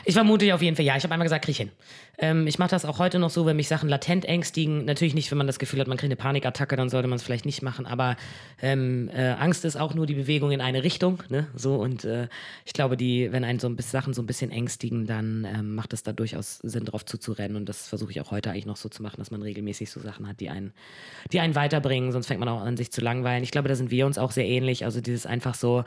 Ich war mutig auf jeden Fall, ja. Ich habe einmal gesagt, krieg ich hin. Ähm, ich mache das auch heute noch so, wenn mich Sachen latent ängstigen. Natürlich nicht, wenn man das Gefühl hat, man kriegt eine Panikattacke, dann sollte man es vielleicht nicht machen. Aber ähm, äh, Angst ist auch nur die Bewegung in eine Richtung. Ne? So, und äh, ich glaube, die, wenn einen so ein bisschen Sachen so ein bisschen ängstigen, dann ähm, macht es da durchaus Sinn, drauf zuzurennen. Und das versuche ich auch heute eigentlich noch so zu machen, dass man regelmäßig so Sachen hat, die einen, die einen weiterbringen. Sonst fängt man auch an, sich zu langweilen. Ich glaube, da sind wir uns auch sehr ähnlich. Also dieses einfach so,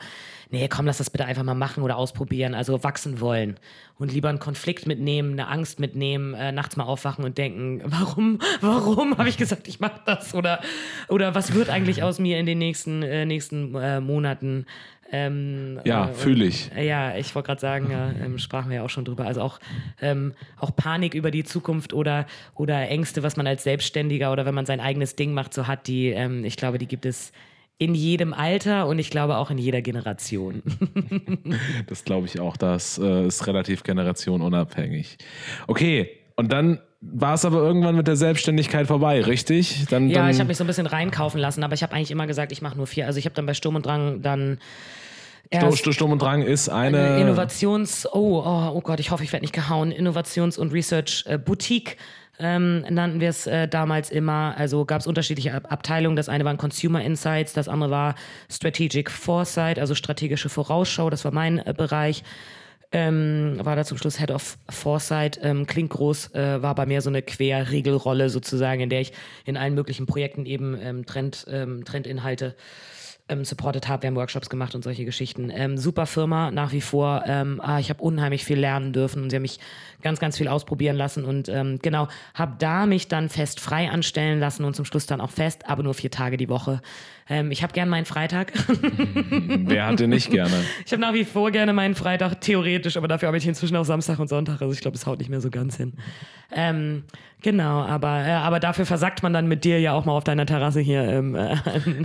nee, komm, lass das bitte einfach mal machen oder ausprobieren. Also wachsen wollen und lieber einen Konflikt mitnehmen, eine Angst mitnehmen, äh, nachts mal aufwachen und denken, warum, warum habe ich gesagt, ich mache das oder oder was wird eigentlich aus mir in den nächsten äh, nächsten äh, Monaten? Ähm, Ja, äh, fühle ich. Ja, ich wollte gerade sagen, ja, ähm, sprachen wir ja auch schon drüber. Also auch, ähm, auch Panik über die Zukunft oder, oder Ängste, was man als Selbstständiger oder wenn man sein eigenes Ding macht, so hat, die, ähm, ich glaube, die gibt es in jedem Alter und ich glaube auch in jeder Generation. Das glaube ich auch. Das äh, ist relativ generationunabhängig. Okay, und dann war es aber irgendwann mit der Selbstständigkeit vorbei, richtig? Dann, Ja, dann, ich habe mich so ein bisschen reinkaufen lassen, aber ich habe eigentlich immer gesagt, ich mache nur vier. Also ich habe dann bei Sturm und Drang dann Sturm und Drang ist eine. Innovations, oh, oh, oh Gott, ich hoffe, ich werde nicht gehauen, Innovations- und Research-Boutique. Ähm, nannten wir es äh, damals immer. Also gab es unterschiedliche Ab Abteilungen. Das eine waren Consumer Insights, das andere war Strategic Foresight, also strategische Vorausschau. Das war mein äh, Bereich. Ähm, war da zum Schluss Head of Foresight. Ähm, klingt groß, äh, war bei mir so eine Querregelrolle sozusagen, in der ich in allen möglichen Projekten eben ähm, Trend, ähm, Trendinhalte ähm, supported habe. Wir haben Workshops gemacht und solche Geschichten. Ähm, super Firma nach wie vor. Ähm, ah, ich habe unheimlich viel lernen dürfen und sie haben mich ganz, ganz viel ausprobieren lassen und ähm, genau, habe da mich dann fest frei anstellen lassen und zum Schluss dann auch fest, aber nur vier Tage die Woche. Ähm, ich habe gern meinen Freitag. Wer hatte nicht gerne? Ich habe nach wie vor gerne meinen Freitag, theoretisch, aber dafür habe ich inzwischen auch Samstag und Sonntag. Also ich glaube, es haut nicht mehr so ganz hin. Ähm, genau, aber, äh, aber dafür versackt man dann mit dir ja auch mal auf deiner Terrasse hier. Ähm, äh,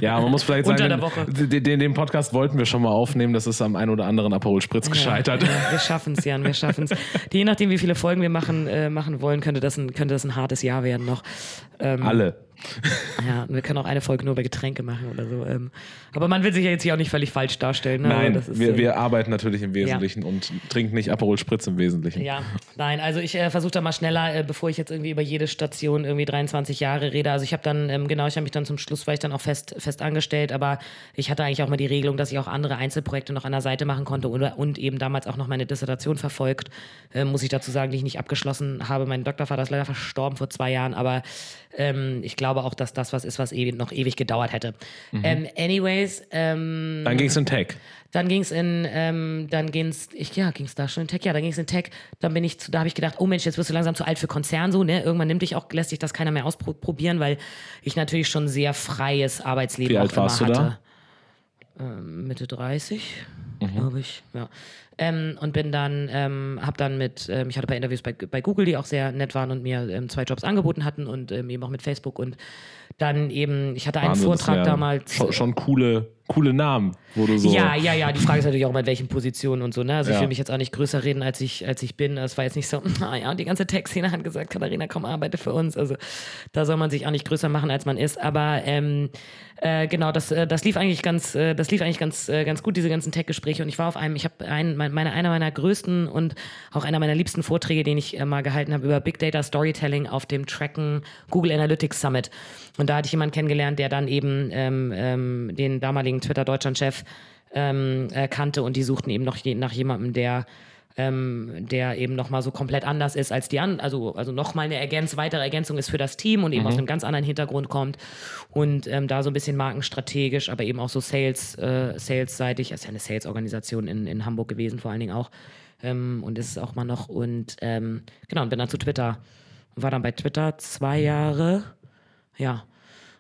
Ja, man muss vielleicht Unter sagen, der Woche. Den, den, den Podcast wollten wir schon mal aufnehmen. Das ist am einen oder anderen Aperol Spritz gescheitert. Ja, ja, wir schaffen es, Jan, wir schaffen es. Je nachdem, wie viele Folgen wir machen, äh, machen wollen, könnte das, ein, könnte das ein hartes Jahr werden noch. Ähm, Alle. Ja, und wir können auch eine Folge nur über Getränke machen oder so. Ähm, aber man will sich ja jetzt hier auch nicht völlig falsch darstellen. Ne? Nein, Aber das ist, wir, wir arbeiten natürlich im Wesentlichen und trinken nicht Aperol Spritz im Wesentlichen. Ja, nein, also ich äh, versuche da mal schneller, äh, bevor ich jetzt irgendwie über jede Station irgendwie 23 Jahre rede. Also ich habe dann, ähm, genau, ich habe mich dann zum Schluss, war ich dann auch fest, fest angestellt, aber ich hatte eigentlich auch mal die Regelung, dass ich auch andere Einzelprojekte noch an der Seite machen konnte und, und eben damals auch noch meine Dissertation verfolgt, äh, muss ich dazu sagen, die ich nicht abgeschlossen habe. Mein Doktorvater ist leider verstorben vor zwei Jahren, aber ähm, ich glaube auch, dass das was ist, was ewig, noch ewig gedauert hätte. Ähm, anyways, ähm, Dann ging es in Tech. dann ging es in, ähm, dann ging's, ich, ja, ging es da schon in Tech? Ja, dann ging es in Tech. Dann bin ich, zu, da habe ich gedacht, oh Mensch, jetzt wirst du langsam zu alt für Konzern, so, ne? Irgendwann nimmt dich auch, lässt sich das keiner mehr ausprobieren, weil ich natürlich schon sehr freies Arbeitsleben Wie alt warst du immer da? hatte. Ähm, Mitte 30, Mhm. glaube ich, ja. Ähm, und bin dann, ähm, habe dann mit, ähm, ich hatte ein paar Interviews bei, bei Google, die auch sehr nett waren und mir ähm, zwei Jobs angeboten hatten und ähm, eben auch mit Facebook und dann eben, ich hatte einen Wahnsinn, das Vortrag wären damals. Schon, schon coole, coole Namen, wo du so. Ja, ja, ja. Die Frage ist natürlich auch mal, in welchen Positionen und so. Ne? Also ich Ja. will mich jetzt auch nicht größer reden, als ich, als ich bin. Es war jetzt nicht so, naja, die ganze Tech-Szene hat gesagt, Katharina, komm, arbeite für uns. Also da soll man sich auch nicht größer machen, als man ist. Aber ähm, äh, genau, das, äh, das lief eigentlich ganz, äh, das lief eigentlich ganz, äh, ganz gut, diese ganzen Tech-Gespräche. Und ich war auf einem, ich habe ein, mein, meine, einer meiner größten und auch einer meiner liebsten Vorträge, den ich äh, mal gehalten habe, über Big Data Storytelling auf dem Tracken Google Analytics Summit. Und da hatte ich jemanden kennengelernt, der dann eben ähm, ähm, den damaligen Twitter-Deutschland-Chef ähm, äh, kannte und die suchten eben noch je, nach jemandem, der ähm, der eben nochmal so komplett anders ist als die anderen, also, also nochmal eine Ergänz weitere Ergänzung ist für das Team und eben aus einem ganz anderen Hintergrund kommt und ähm, da so ein bisschen markenstrategisch, aber eben auch so Sales, äh, Sales-seitig, ist ja eine Sales-Organisation in, in Hamburg gewesen, vor allen Dingen auch. Ähm, und ist es auch mal noch. Und ähm, genau, und bin dann zu Twitter. War dann bei Twitter zwei Jahre. Ja.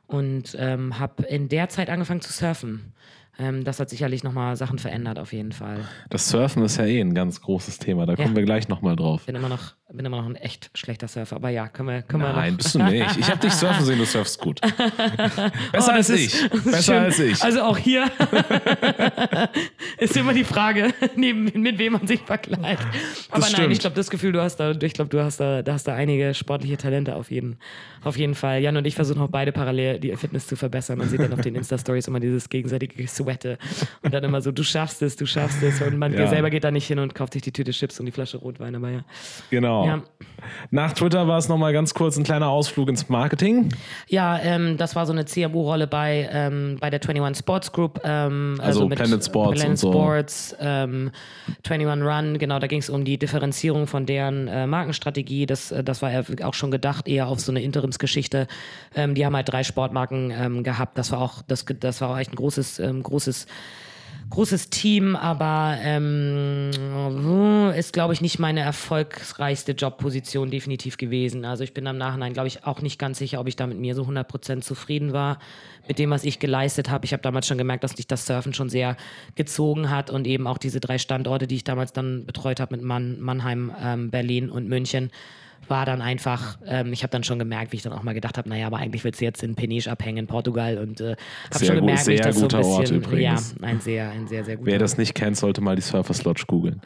Und ähm, habe in der Zeit angefangen zu surfen. Ähm, das hat sicherlich nochmal Sachen verändert, auf jeden Fall. Das Surfen ist ja eh ein ganz großes Thema, da kommen Ja. wir gleich nochmal drauf. Bin immer noch, bin immer noch ein echt schlechter Surfer, aber ja, können wir, können wir Nein, noch. bist du nicht. Ich habe dich surfen sehen, du surfst gut. Besser Oh, das als ist- ich. das Besser schön. als ich. Also auch hier ist immer die Frage, neben, mit wem man sich vergleicht. Aber nein, stimmt. ich glaube, das Gefühl, du hast da, ich glaube, du hast da, da hast da einige sportliche Talente auf jeden, auf jeden Fall. Jan und ich versuchen auch beide parallel die Fitness zu verbessern. Man sieht dann auf den Insta-Stories immer dieses gegenseitige Geswette und dann immer so, du schaffst es, du schaffst es und man Ja. selber geht da nicht hin und kauft sich die Tüte Chips und die Flasche Rotwein, aber ja. Genau. Ja. Nach Twitter war es nochmal ganz kurz ein kleiner Ausflug ins Marketing. Ja, ähm, das war so eine CMU-Rolle bei, ähm, bei der 21 Sports Group. Ähm, Also Planet Sports Planet und so. Sports, ähm, 21 Run, genau, da ging es um die Differenzierung von deren äh, Markenstrategie. Das, äh, das war ja auch schon gedacht, eher auf so eine Interimsgeschichte. Ähm, die haben halt drei Sportmarken ähm, gehabt. Das war auch, das, das war auch echt ein großes, ähm, großes großes Team, aber ähm, ist, glaube ich, nicht meine erfolgreichste Jobposition definitiv gewesen. Also ich bin am Nachhinein, glaube ich, auch nicht ganz sicher, ob ich da mit mir so 100% zufrieden war mit dem, was ich geleistet habe. Ich habe damals schon gemerkt, dass mich das Surfen schon sehr gezogen hat und eben auch diese drei Standorte, die ich damals dann betreut habe mit Mann, Mannheim, ähm, Berlin und München, war dann einfach, ähm, ich habe dann schon gemerkt, wie ich dann auch mal gedacht habe, naja, aber eigentlich willst du jetzt in Peniche abhängen in Portugal und äh, habe schon gut, gemerkt, wie ich das so ein guter Ort bisschen, übrigens. ja, ein sehr, ein sehr, sehr guter Wer das nicht kennt, sollte mal die Surfers Lodge googeln.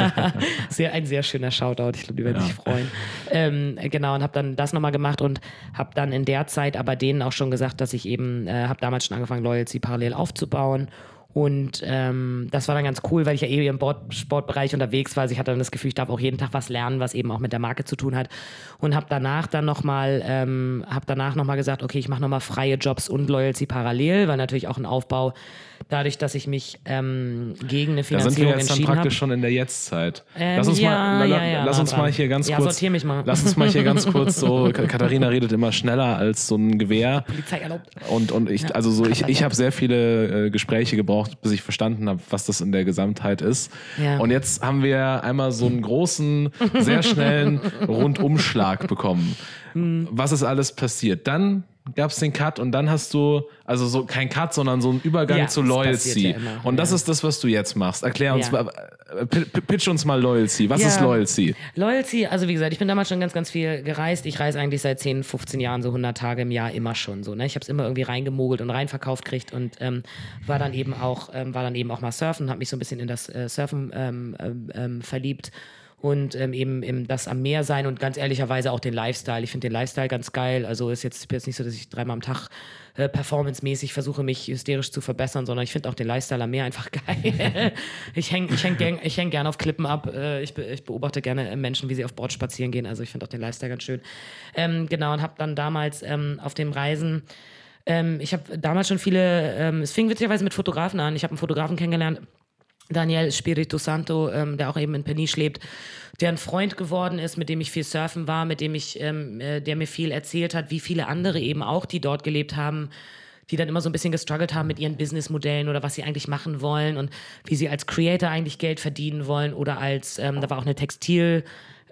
sehr, ein sehr schöner Shoutout. Ich glaube, die werden sich freuen. Ähm, genau, und habe dann das nochmal gemacht und habe dann in der Zeit aber denen auch schon gesagt, dass ich eben, äh, habe damals schon angefangen, Loyalty parallel aufzubauen. Und ähm, das war dann ganz cool, weil ich ja eh im Bord Sportbereich unterwegs war. Also ich hatte dann das Gefühl, ich darf auch jeden Tag was lernen, was eben auch mit der Marke zu tun hat. Und habe danach dann nochmal, ähm, habe danach nochmal gesagt, okay, ich mache nochmal freie Jobs und Loyalty parallel, weil natürlich auch ein Aufbau, dadurch, dass ich mich ähm, gegen eine Da sind wir Finanzierung jetzt dann entschieden habe. praktisch schon in der Jetztzeit. Ähm, lass uns ja, mal, ja, ja, lass uns mal hier ganz Ja, kurz. mich mal. Lass uns mal hier ganz kurz so. Ka- Katharina redet immer schneller als so ein Gewehr. Polizei erlaubt. Und, und ich, also so, ich, ich habe sehr viele äh, Gespräche gebraucht, bis ich verstanden habe, was das in der Gesamtheit ist. Ja. Und jetzt haben wir einmal so einen großen, sehr schnellen Rundumschlag bekommen. Hm. Was ist alles passiert? Dann gab es den Cut und dann hast du, also so kein Cut, sondern so einen Übergang Ja, zu das Loyalty. ja immer, und das ja. ist das, was du jetzt machst. Erklär uns, mal, äh, pi- pi- pitch uns mal Loyalty. Was ist Loyalty? Loyalty, also wie gesagt, ich bin damals schon ganz, ganz viel gereist. Ich reise eigentlich seit 10, 15 Jahren, so 100 Tage im Jahr immer schon so. Ne? Ich habe es immer irgendwie reingemogelt und reinverkauft kriegt und ähm, war dann eben auch, ähm, war dann eben auch mal surfen, habe mich so ein bisschen in das äh, Surfen ähm, ähm, ähm, verliebt und ähm, eben im das am Meer sein und ganz ehrlicherweise auch den Lifestyle. Ich finde den Lifestyle ganz geil. Also ist jetzt, jetzt nicht so, dass ich dreimal am Tag äh, performancemäßig versuche, mich hysterisch zu verbessern, sondern ich finde auch den Lifestyle am Meer einfach geil. ich hänge ich häng, ich häng gerne auf Klippen ab. Äh, ich, be ich beobachte gerne äh, Menschen, wie sie auf Bord spazieren gehen. Also ich finde auch den Lifestyle ganz schön. Ähm, genau, und habe dann damals ähm, auf dem Reisen ähm, ich habe damals schon viele, ähm, es fing witzigerweise mit Fotografen an. Ich habe einen Fotografen kennengelernt, Daniel Spirito Santo, ähm, der auch eben in Peniche lebt, der ein Freund geworden ist, mit dem ich viel surfen war, mit dem ich, ähm, äh, der mir viel erzählt hat, wie viele andere eben auch, die dort gelebt haben, die dann immer so ein bisschen gestruggelt haben mit ihren Businessmodellen oder was sie eigentlich machen wollen und wie sie als Creator eigentlich Geld verdienen wollen oder als, ähm, da war auch eine Textil-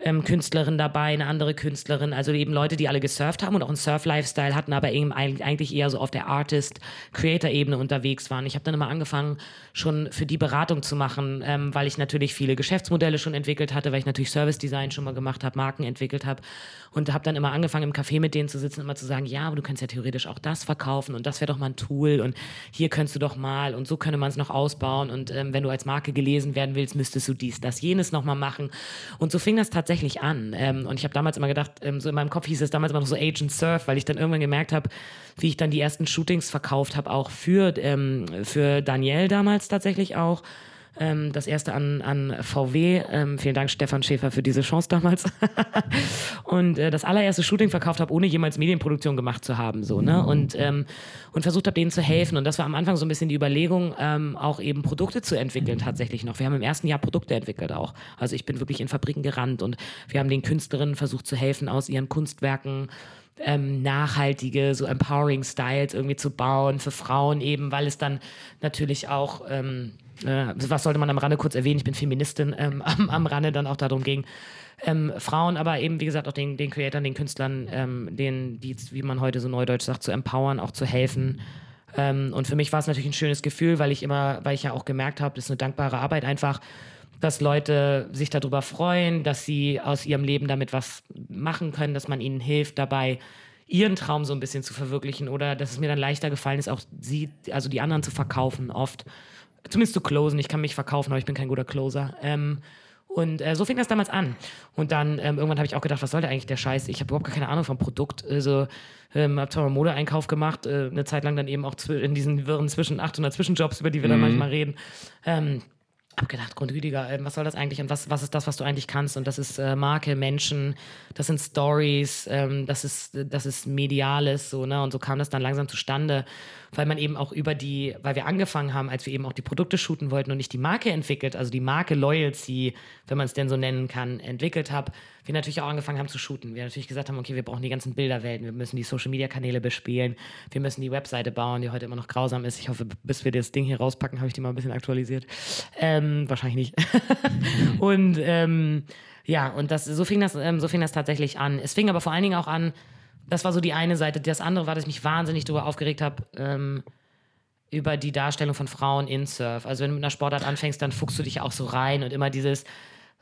ähm, Künstlerin dabei, eine andere Künstlerin, also eben Leute, die alle gesurft haben und auch einen Surf-Lifestyle hatten, aber eben eig- eigentlich eher so auf der Artist-Creator-Ebene unterwegs waren. Ich habe dann immer angefangen, schon für die Beratung zu machen, ähm, weil ich natürlich viele Geschäftsmodelle schon entwickelt hatte, weil ich natürlich Service-Design schon mal gemacht habe, Marken entwickelt habe. Und habe dann immer angefangen, im Café mit denen zu sitzen und immer zu sagen, ja, aber du kannst ja theoretisch auch das verkaufen und das wäre doch mal ein Tool und hier könntest du doch mal und so könnte man es noch ausbauen. Und ähm, wenn du als Marke gelesen werden willst, müsstest du dies, das, jenes nochmal machen. Und so fing das tatsächlich an ähm, und ich habe damals immer gedacht, ähm, so in meinem Kopf hieß es damals immer noch so Agent Surf, weil ich dann irgendwann gemerkt habe, wie ich dann die ersten Shootings verkauft habe, auch für, ähm, für Daniel damals tatsächlich auch. Ähm, das erste an, an VW. Ähm, vielen Dank, Stefan Schäfer, für diese Chance damals. und äh, das allererste Shooting verkauft habe, ohne jemals Medienproduktion gemacht zu haben. So, ne? und, ähm, und versucht habe, denen zu helfen. Und das war am Anfang so ein bisschen die Überlegung, ähm, auch eben Produkte zu entwickeln tatsächlich noch. Wir haben im ersten Jahr Produkte entwickelt auch. Also ich bin wirklich in Fabriken gerannt und wir haben den Künstlerinnen versucht zu helfen, aus ihren Kunstwerken ähm, nachhaltige, so empowering Styles irgendwie zu bauen für Frauen eben, weil es dann natürlich auch, ähm, äh, was sollte man am Rande kurz erwähnen, ich bin Feministin, ähm, am, am Rande dann auch darum ging, ähm, Frauen, aber eben, wie gesagt, auch den, den Creatoren, den Künstlern, ähm, den, die, wie man heute so neudeutsch sagt, zu empowern, auch zu helfen, Ähm, und für mich war es natürlich ein schönes Gefühl, weil ich immer, weil ich ja auch gemerkt habe, das ist eine dankbare Arbeit einfach, dass Leute sich darüber freuen, dass sie aus ihrem Leben damit was machen können, dass man ihnen hilft dabei, ihren Traum so ein bisschen zu verwirklichen oder dass es mir dann leichter gefallen ist, auch sie, also die anderen zu verkaufen, oft. Zumindest zu closen. Ich kann mich verkaufen, aber ich bin kein guter Closer. Ähm, und äh, so fing das damals an. Und dann ähm, irgendwann habe ich auch gedacht, was soll der eigentlich der Scheiß? Ich habe überhaupt gar keine Ahnung vom Produkt. Also ähm, habe zwar mal Modeeinkauf gemacht, äh, eine Zeit lang dann eben auch in diesen wirren zwischen 800 Zwischenjobs, über die wir mhm. dann manchmal reden. Ähm, habe gedacht, Grundrüdiger, äh, was soll das eigentlich und was, was ist das, was du eigentlich kannst? Und das ist äh, Marke, Menschen, das sind Stories, ähm, das, ist, das ist Mediales, so, ne? Und so kam das dann langsam zustande weil man eben auch über die, weil wir angefangen haben, als wir eben auch die Produkte shooten wollten und nicht die Marke entwickelt, also die Marke Loyalty, wenn man es denn so nennen kann, entwickelt habe, wir natürlich auch angefangen haben zu shooten. Wir natürlich gesagt haben, okay, wir brauchen die ganzen Bilderwelten, wir müssen die Social-Media-Kanäle bespielen, wir müssen die Webseite bauen, die heute immer noch grausam ist. Ich hoffe, bis wir das Ding hier rauspacken, habe ich die mal ein bisschen aktualisiert. Ähm, wahrscheinlich nicht. und ähm, ja, und das, so, fing das, ähm, so fing das tatsächlich an. Es fing aber vor allen Dingen auch an, das war so die eine Seite. Das andere war, dass ich mich wahnsinnig darüber aufgeregt habe, ähm, über die Darstellung von Frauen in Surf. Also wenn du mit einer Sportart anfängst, dann fuchst du dich auch so rein und immer dieses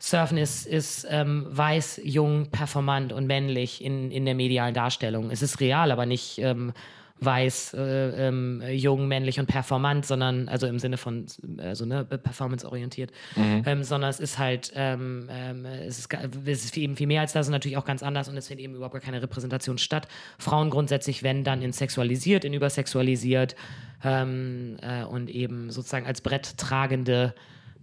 Surfen ist, ist ähm, weiß, jung, performant und männlich in, in der medialen Darstellung. Es ist real, aber nicht ähm, weiß, äh, ähm, jung, männlich und performant, sondern, also im Sinne von, also ne, performance-orientiert, mhm. ähm, sondern es ist halt, ähm, ähm es, ist, es ist eben viel mehr als das und natürlich auch ganz anders und es findet eben überhaupt gar keine Repräsentation statt. Frauen grundsätzlich, wenn dann in sexualisiert, in übersexualisiert äh, und eben sozusagen als Brett tragende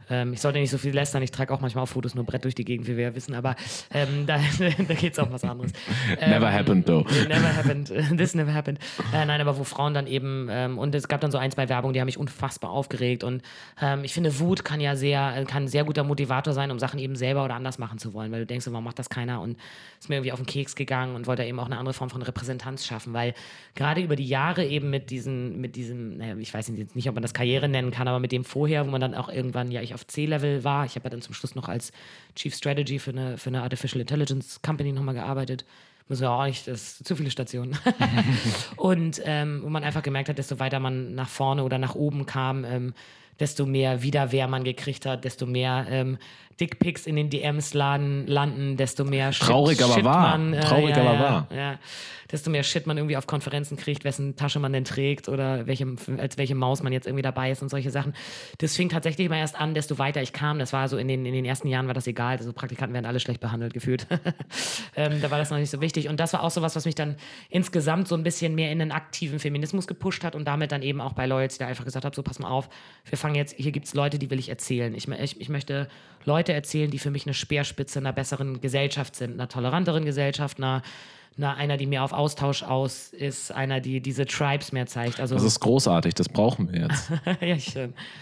ähm, ich sollte nicht so viel lästern, ich trage auch manchmal auf Fotos nur Brett durch die Gegend, wie wir ja wissen, aber ähm, da, da geht es auch um was anderes. Never happened, though. Never happened. This never happened. Äh, nein, aber wo Frauen dann eben, ähm, und es gab dann so ein, zwei Werbungen, die haben mich unfassbar aufgeregt und ähm, ich finde, Wut kann ja sehr, kann ein sehr guter Motivator sein, um Sachen eben selber oder anders machen zu wollen, weil du denkst, warum macht das keiner und ist mir irgendwie auf den Keks gegangen und wollte eben auch eine andere Form von Repräsentanz schaffen, weil gerade über die Jahre eben mit diesen, mit diesem, naja, ich weiß jetzt nicht, ob man das Karriere nennen kann, aber mit dem vorher, wo man dann auch irgendwann, ja, ich auf C-Level war. Ich habe ja dann zum Schluss noch als Chief Strategy für eine, für eine Artificial Intelligence Company nochmal gearbeitet. Müssen wir auch nicht, das zu viele Stationen. und ähm, wo man einfach gemerkt hat, desto weiter man nach vorne oder nach oben kam, ähm, desto mehr Widerwehr man gekriegt hat, desto mehr ähm, Dickpics in den DMs laden, landen, desto mehr Shit, Traurig, aber Shit wahr. Man, äh, Traurig, ja, aber ja, wahr. Ja, desto mehr Shit man irgendwie auf Konferenzen kriegt, wessen Tasche man denn trägt oder welche, als welche Maus man jetzt irgendwie dabei ist und solche Sachen. Das fing tatsächlich immer erst an, desto weiter ich kam. Das war so in den, in den ersten Jahren war das egal. Also Praktikanten werden alle schlecht behandelt gefühlt. ähm, da war das noch nicht so wichtig. Und das war auch so was, was mich dann insgesamt so ein bisschen mehr in den aktiven Feminismus gepusht hat und damit dann eben auch bei Loyalty da einfach gesagt habe, so pass mal auf, wir fangen jetzt, hier gibt es Leute, die will ich erzählen. Ich, ich, ich möchte Leute erzählen, die für mich eine Speerspitze einer besseren Gesellschaft sind, einer toleranteren Gesellschaft, einer na, einer, die mehr auf Austausch aus ist, einer, die diese Tribes mehr zeigt. Also, das ist großartig, das brauchen wir jetzt. ja, ich,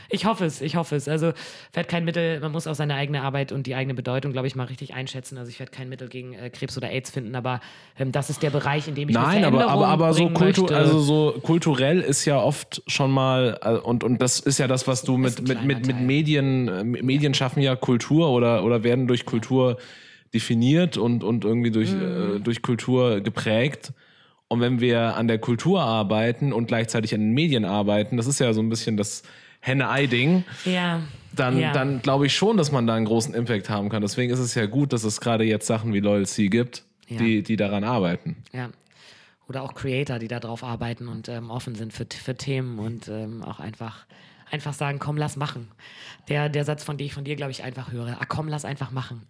ich hoffe es, ich hoffe es. Also werde kein Mittel, man muss auch seine eigene Arbeit und die eigene Bedeutung, glaube ich, mal richtig einschätzen. Also ich werde kein Mittel gegen äh, Krebs oder AIDS finden, aber ähm, das ist der Bereich, in dem ich Nein, aber, aber, aber so, kultu also so kulturell ist ja oft schon mal, äh, und, und das ist ja das, was du mit, mit, mit, mit Medien, äh, Medien schaffen ja Kultur oder, oder werden durch Kultur definiert und, und irgendwie durch, mhm. äh, durch Kultur geprägt. Und wenn wir an der Kultur arbeiten und gleichzeitig an den Medien arbeiten, das ist ja so ein bisschen das Henne-Ei-Ding. Ja. Dann, ja. dann glaube ich schon, dass man da einen großen Impact haben kann. Deswegen ist es ja gut, dass es gerade jetzt Sachen wie Loyalty gibt, ja. die, die daran arbeiten. Ja. Oder auch Creator, die darauf arbeiten und ähm, offen sind für, für Themen und ähm, auch einfach einfach sagen, komm, lass machen. Der, der Satz, von dem ich von dir, glaube ich, einfach höre. Ah, komm, lass einfach machen.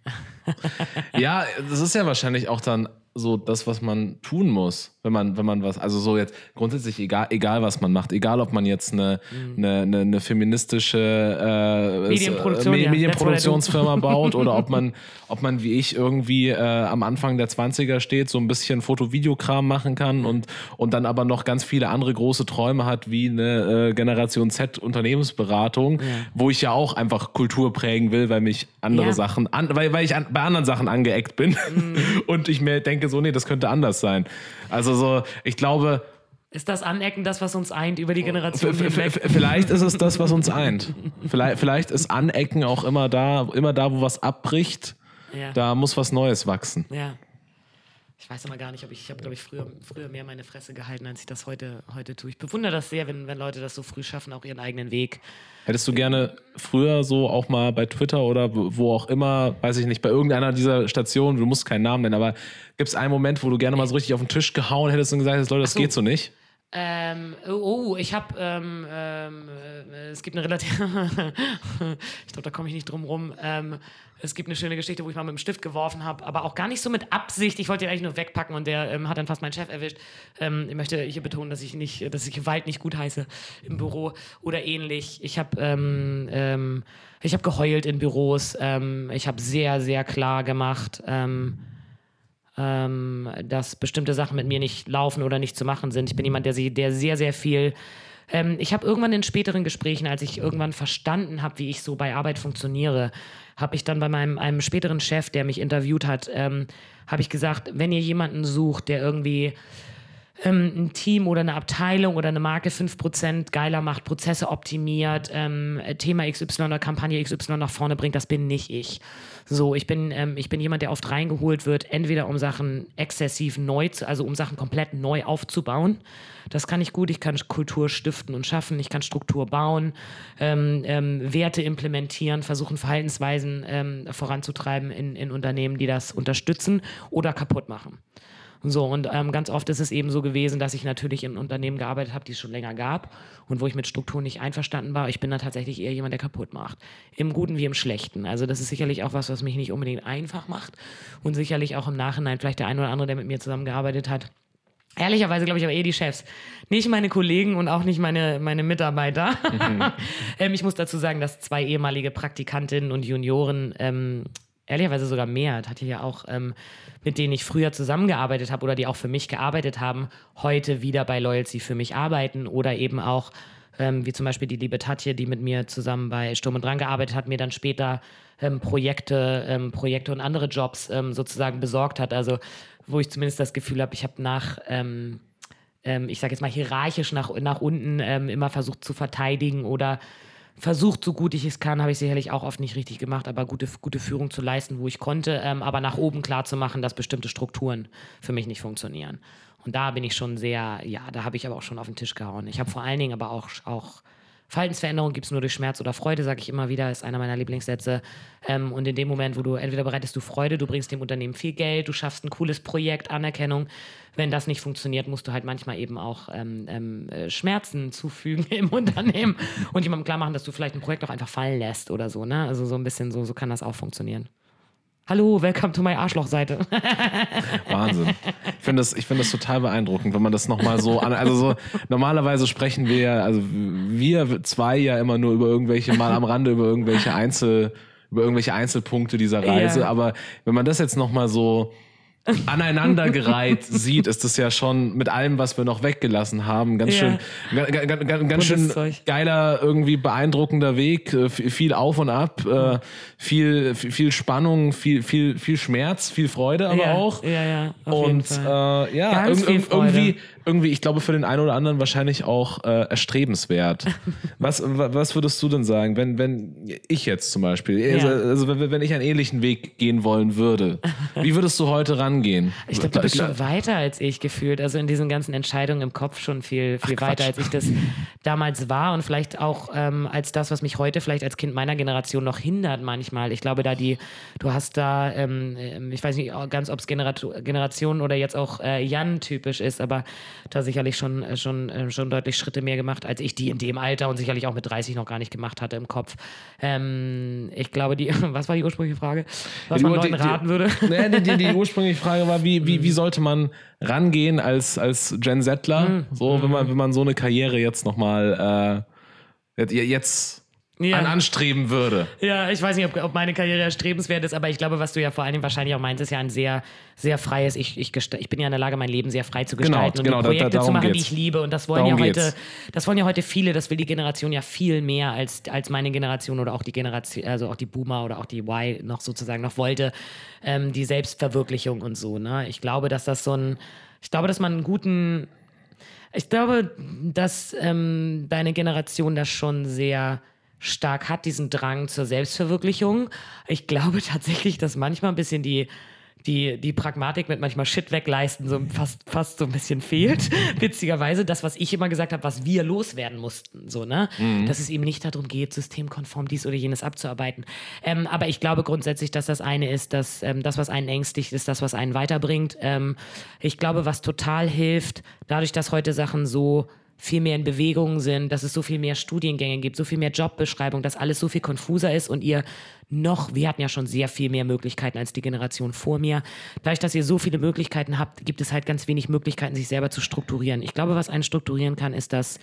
ja, das ist ja wahrscheinlich auch dann so das, was man tun muss, wenn man, wenn man was, also so jetzt grundsätzlich egal, egal was man macht, egal ob man jetzt eine, mhm. eine, eine, eine, feministische äh, Medienproduktion, äh, Medienproduktionsfirma baut oder ob man, ob man wie ich irgendwie äh, am Anfang der 20er steht, so ein bisschen Foto-Videokram machen kann und, und dann aber noch ganz viele andere große Träume hat, wie eine äh, Generation Z Unternehmensberatung, ja. wo ich ja auch einfach Kultur prägen will, weil mich andere ja. Sachen, an, weil, weil ich an, bei anderen Sachen angeeckt bin mhm. und ich mir denke, so, nee, das könnte anders sein. Also so, ich glaube. Ist das Anecken das, was uns eint über die Generation? Vielleicht ist es das, was uns eint. Vielleicht, vielleicht ist Anecken auch immer da, immer da, wo was abbricht, ja. da muss was Neues wachsen. Ja. Ich weiß aber gar nicht, ob ich, ich habe, glaube ich, früher, früher mehr meine Fresse gehalten, als ich das heute, heute tue. Ich bewundere das sehr, wenn, wenn Leute das so früh schaffen, auch ihren eigenen Weg. Hättest du gerne früher so auch mal bei Twitter oder wo auch immer, weiß ich nicht, bei irgendeiner dieser Stationen, du musst keinen Namen nennen, aber gibt es einen Moment, wo du gerne mal so richtig auf den Tisch gehauen hättest und gesagt hast, Leute, das so. geht so nicht? Ähm, oh, ich habe, ähm, ähm, äh, es gibt eine relativ, ich glaube, da komme ich nicht drum rum. Ähm, es gibt eine schöne Geschichte, wo ich mal mit dem Stift geworfen habe, aber auch gar nicht so mit Absicht. Ich wollte ihn eigentlich nur wegpacken und der ähm, hat dann fast meinen Chef erwischt. Ähm, ich möchte hier betonen, dass ich nicht, dass ich Gewalt nicht gut heiße im Büro oder ähnlich. Ich habe ähm, ähm, ich habe geheult in Büros. Ähm, ich habe sehr, sehr klar gemacht, ähm, dass bestimmte Sachen mit mir nicht laufen oder nicht zu machen sind. Ich bin jemand, der, der sehr, sehr viel ich habe irgendwann in späteren Gesprächen, als ich irgendwann verstanden habe, wie ich so bei Arbeit funktioniere, habe ich dann bei meinem einem späteren Chef, der mich interviewt hat, ähm, habe ich gesagt, wenn ihr jemanden sucht, der irgendwie ähm, ein Team oder eine Abteilung oder eine Marke 5% geiler macht, Prozesse optimiert, ähm, Thema XY oder Kampagne XY nach vorne bringt, das bin nicht ich. So, ich bin, ähm, ich bin jemand, der oft reingeholt wird, entweder um Sachen exzessiv neu zu, also um Sachen komplett neu aufzubauen. Das kann ich gut. Ich kann Kultur stiften und schaffen. Ich kann Struktur bauen, ähm, ähm, Werte implementieren, versuchen Verhaltensweisen ähm, voranzutreiben in, in Unternehmen, die das unterstützen oder kaputt machen. So, und ähm, ganz oft ist es eben so gewesen, dass ich natürlich in Unternehmen gearbeitet habe, die es schon länger gab und wo ich mit Strukturen nicht einverstanden war. Ich bin dann tatsächlich eher jemand, der kaputt macht. Im Guten wie im Schlechten. Also, das ist sicherlich auch was, was mich nicht unbedingt einfach macht und sicherlich auch im Nachhinein vielleicht der ein oder andere, der mit mir zusammengearbeitet hat, Ehrlicherweise glaube ich aber eh die Chefs. Nicht meine Kollegen und auch nicht meine, meine Mitarbeiter. Mhm. ähm, ich muss dazu sagen, dass zwei ehemalige Praktikantinnen und Junioren, ähm, ehrlicherweise sogar mehr, das hatte ja auch ähm, mit denen ich früher zusammengearbeitet habe oder die auch für mich gearbeitet haben, heute wieder bei Loyalty für mich arbeiten oder eben auch, ähm, wie zum Beispiel die liebe Tatje, die mit mir zusammen bei Sturm und Drang gearbeitet hat, mir dann später ähm, Projekte, ähm, Projekte und andere Jobs ähm, sozusagen besorgt hat. Also wo ich zumindest das Gefühl habe, ich habe nach ähm, ähm, ich sage jetzt mal hierarchisch nach, nach unten immer versucht zu verteidigen oder versucht, so gut ich es kann, habe ich sicherlich auch oft nicht richtig gemacht, aber gute, gute Führung zu leisten, wo ich konnte, ähm, aber nach oben klar zu machen, dass bestimmte Strukturen für mich nicht funktionieren. Und da bin ich schon sehr, ja, da habe ich aber auch schon auf den Tisch gehauen. Ich habe vor allen Dingen aber auch, auch Verhaltensveränderung gibt es nur durch Schmerz oder Freude, sage ich immer wieder, ist einer meiner Lieblingssätze. Ähm, und in dem Moment, wo du entweder bereitest du Freude, du bringst dem Unternehmen viel Geld, du schaffst ein cooles Projekt, Anerkennung. Wenn das nicht funktioniert, musst du halt manchmal eben auch ähm, ähm, äh, Schmerzen zufügen im Unternehmen und jemandem klar machen, dass du vielleicht ein Projekt auch einfach fallen lässt oder so. Ne? Also so ein bisschen so, so kann das auch funktionieren. Hallo, welcome to my Arschlochseite. Wahnsinn. Ich finde das, find das total beeindruckend, wenn man das nochmal so an. Also so, normalerweise sprechen wir ja, also wir zwei ja immer nur über irgendwelche, mal am Rande über irgendwelche Einzel, über irgendwelche Einzelpunkte dieser Reise. Ja. Aber wenn man das jetzt nochmal so aneinandergereiht sieht, ist das ja schon mit allem, was wir noch weggelassen haben, ganz ja. schön, ganz, ganz, ganz schön geiler, irgendwie beeindruckender Weg, äh, viel auf und ab, äh, viel, viel Spannung, viel, viel, viel Schmerz, viel Freude aber ja, auch. Ja, ja. und äh, ja, irg irgendwie, irgendwie, ich glaube, für den einen oder anderen wahrscheinlich auch äh, erstrebenswert. was, was würdest du denn sagen, wenn, wenn ich jetzt zum Beispiel, ja. also, also wenn, wenn ich einen ähnlichen Weg gehen wollen würde, wie würdest du heute rangehen? Ich glaube, du bist schon weiter als ich gefühlt. Also in diesen ganzen Entscheidungen im Kopf schon viel, viel Ach, weiter, als ich das damals war und vielleicht auch ähm, als das, was mich heute vielleicht als Kind meiner Generation noch hindert manchmal. Ich glaube, da die, du hast da, ähm, ähm ich weiß nicht ganz, ob es Generation oder jetzt auch äh, Jan typisch ist, aber da sicherlich schon, äh, schon, äh, schon deutlich Schritte mehr gemacht, als ich die in dem Alter und sicherlich auch mit 30 noch gar nicht gemacht hatte im Kopf. Ähm, ich glaube, die, was war die ursprüngliche Frage? Was man Leuten raten würde? Nee, die, die, die, ursprüngliche Frage war, wie, wie, wie sollte man rangehen als, als Gen Settler, mhm. so, wenn man, wenn man so eine Karriere jetzt nochmal äh, jetzt ja. an anstreben würde. Ja, ich weiß nicht, ob, ob, meine Karriere erstrebenswert ist, aber ich glaube, was du ja vor allen Dingen wahrscheinlich auch meinst, ist ja ein sehr, sehr freies, ich, ich, ich bin ja in der Lage, mein Leben sehr frei zu genau, gestalten genau, und genau, Projekte da, da, zu machen, geht's. die ich liebe. Und das wollen darum ja heute, geht's. das wollen ja heute viele, das will die Generation ja viel mehr als, als meine Generation oder auch die Generation, also auch die Boomer oder auch die Y noch sozusagen noch wollte, ähm, die Selbstverwirklichung und so. Ne? Ich glaube, dass das so ein, ich glaube, dass man einen guten, ich glaube, dass ähm, deine Generation das schon sehr stark hat, diesen Drang zur Selbstverwirklichung. Ich glaube tatsächlich, dass manchmal ein bisschen die, die, die Pragmatik mit manchmal Shit wegleisten so fast, fast so ein bisschen fehlt. Witzigerweise, das, was ich immer gesagt habe, was wir loswerden mussten, so, ne? Mhm. Dass es eben nicht darum geht, systemkonform dies oder jenes abzuarbeiten. Ähm, aber ich glaube grundsätzlich, dass das eine ist, dass ähm, das, was einen ängstigt, ist das, was einen weiterbringt. Ähm, ich glaube, was total hilft, dadurch, dass heute Sachen so viel mehr in Bewegung sind, dass es so viel mehr Studiengänge gibt, so viel mehr Jobbeschreibung, dass alles so viel konfuser ist und ihr noch, wir hatten ja schon sehr viel mehr Möglichkeiten als die Generation vor mir. Dadurch, dass ihr so viele Möglichkeiten habt, gibt es halt ganz wenig Möglichkeiten, sich selber zu strukturieren. Ich glaube, was einen strukturieren kann, ist das,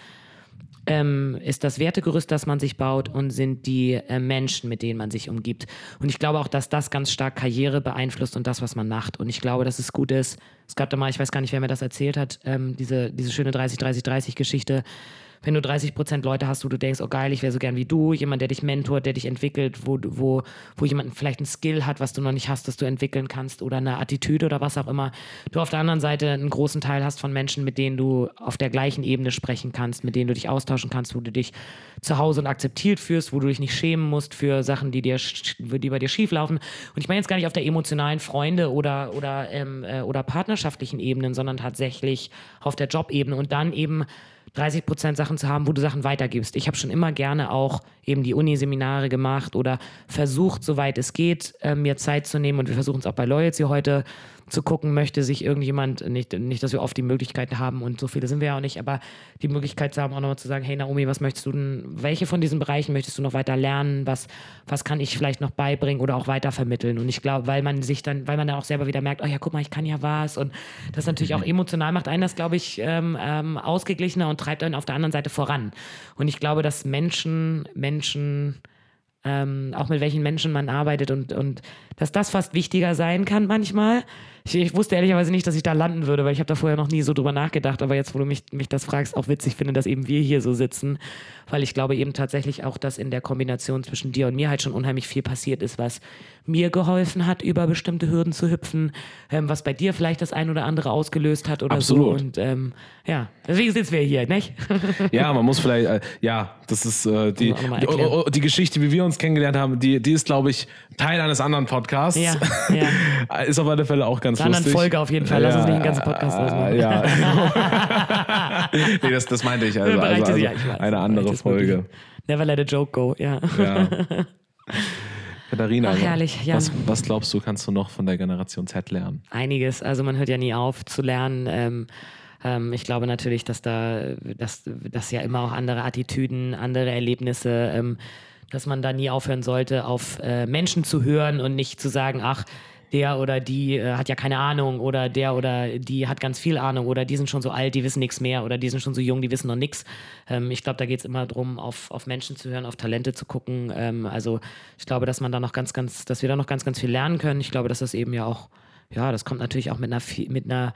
ähm, ist das Wertegerüst, das man sich baut und sind die äh, Menschen, mit denen man sich umgibt. Und ich glaube auch, dass das ganz stark Karriere beeinflusst und das, was man macht. Und ich glaube, dass es gut ist. Es gab da mal, ich weiß gar nicht, wer mir das erzählt hat, ähm, diese, diese schöne 30-30-30-Geschichte wenn du 30 Prozent Leute hast, wo du denkst, oh geil, ich wäre so gern wie du, jemand, der dich mentort, der dich entwickelt, wo, wo, wo jemand vielleicht ein Skill hat, was du noch nicht hast, das du entwickeln kannst oder eine Attitüde oder was auch immer. Du auf der anderen Seite einen großen Teil hast von Menschen, mit denen du auf der gleichen Ebene sprechen kannst, mit denen du dich austauschen kannst, wo du dich zu Hause und akzeptiert fühlst, wo du dich nicht schämen musst für Sachen, die dir, die bei dir schief laufen. Und ich meine jetzt gar nicht auf der emotionalen Freunde oder, oder, ähm, äh, oder partnerschaftlichen Ebenen, sondern tatsächlich auf der Jobebene und dann eben 30 Prozent Sachen zu haben, wo du Sachen weitergibst. Ich habe schon immer gerne auch eben die Uniseminare gemacht oder versucht, soweit es geht, äh, mir Zeit zu nehmen. Und wir versuchen es auch bei Loyalty heute zu gucken, möchte sich irgendjemand, nicht, nicht, dass wir oft die Möglichkeit haben und so viele sind wir ja auch nicht, aber die Möglichkeit zu haben, auch nochmal zu sagen, hey Naomi, was möchtest du denn, welche von diesen Bereichen möchtest du noch weiter lernen, was, was kann ich vielleicht noch beibringen oder auch weiter vermitteln und ich glaube, weil man sich dann, weil man dann auch selber wieder merkt, oh ja, guck mal, ich kann ja was und das natürlich auch mhm. emotional macht einen das, glaube ich, ähm, ähm, ausgeglichener und treibt einen auf der anderen Seite voran. Und ich glaube, dass Menschen, Menschen, ähm, auch mit welchen Menschen man arbeitet und, und dass das fast wichtiger sein kann manchmal, ich, ich, wusste ehrlicherweise nicht, dass ich da landen würde, weil ich habe da vorher noch nie so drüber nachgedacht. Aber jetzt, wo du mich, mich das fragst, auch witzig finde, dass eben wir hier so sitzen, weil ich glaube eben tatsächlich auch, dass in der Kombination zwischen dir und mir halt schon unheimlich viel passiert ist, was mir geholfen hat, über bestimmte Hürden zu hüpfen, ähm, was bei dir vielleicht das ein oder andere ausgelöst hat oder Absolut. so. Und ähm, ja, deswegen sitzen wir hier, nicht? ja, man muss vielleicht, äh, ja, das ist äh, die, die, oh, oh, die, Geschichte, wie wir uns kennengelernt haben, die, die ist, glaube ich, Teil eines anderen Podcasts. Ja, ja. ist auf alle Fälle auch ganz ganz lustig. Folge auf jeden Fall. Lass ja, uns nicht den ganzen Podcast ausmachen. Ja. nee, das, das meinte ich. Also, also, also eine andere Folge. Never let a joke go, ja. ja. Katharina, Ach, herrlich, ja. was, was, glaubst du, kannst du noch von der Generation Z lernen? Einiges. Also man hört ja nie auf zu lernen. Ähm, ähm, ich glaube natürlich, dass da, dass, dass ja immer auch andere Attitüden, andere Erlebnisse, ähm, dass man da nie aufhören sollte, auf äh, Menschen zu hören und nicht zu sagen, ach, der oder die äh, hat ja keine Ahnung oder der oder die hat ganz viel Ahnung oder die sind schon so alt, die wissen nichts mehr oder die sind schon so jung, die wissen noch nichts. Ähm, ich glaube, da geht es immer darum, auf, auf Menschen zu hören, auf Talente zu gucken. Ähm, also ich glaube, dass man da noch ganz, ganz, dass wir da noch ganz, ganz viel lernen können. Ich glaube, dass das eben ja auch, ja, das kommt natürlich auch mit einer, mit einer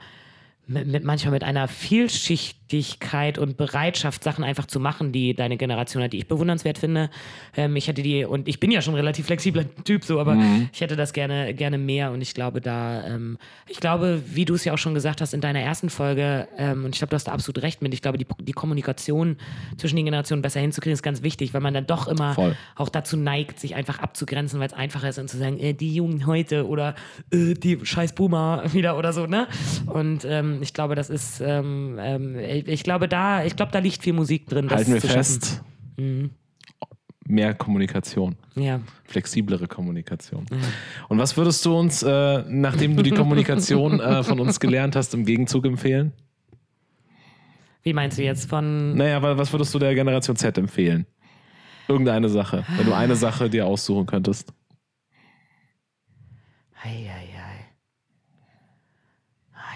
mit, manchmal mit einer Vielschichtigkeit und Bereitschaft, Sachen einfach zu machen, die deine Generation hat, die ich bewundernswert finde. Ähm, ich hätte die, und ich bin ja schon ein relativ flexibler Typ, so, aber mhm. ich hätte das gerne, gerne mehr und ich glaube, da, ähm, ich glaube, wie du es ja auch schon gesagt hast in deiner ersten Folge, ähm, und ich glaube, du hast da absolut recht mit, ich glaube, die, die Kommunikation zwischen den Generationen besser hinzukriegen, ist ganz wichtig, weil man dann doch immer Voll. auch dazu neigt, sich einfach abzugrenzen, weil es einfacher ist und zu sagen, äh, die Jungen heute oder äh, die scheiß Boomer wieder oder so, ne? Und ähm, ich glaube, das ist, ähm, ähm, ich glaube, da, ich glaube, da liegt viel Musik drin. Halten wir fest. Mhm. Mehr Kommunikation. Ja. Flexiblere Kommunikation. Ja. Und was würdest du uns, äh, nachdem du die Kommunikation äh, von uns gelernt hast, im Gegenzug empfehlen? Wie meinst du jetzt von. Naja, was würdest du der Generation Z empfehlen? Irgendeine Sache, wenn du eine Sache dir aussuchen könntest. Ei, ei,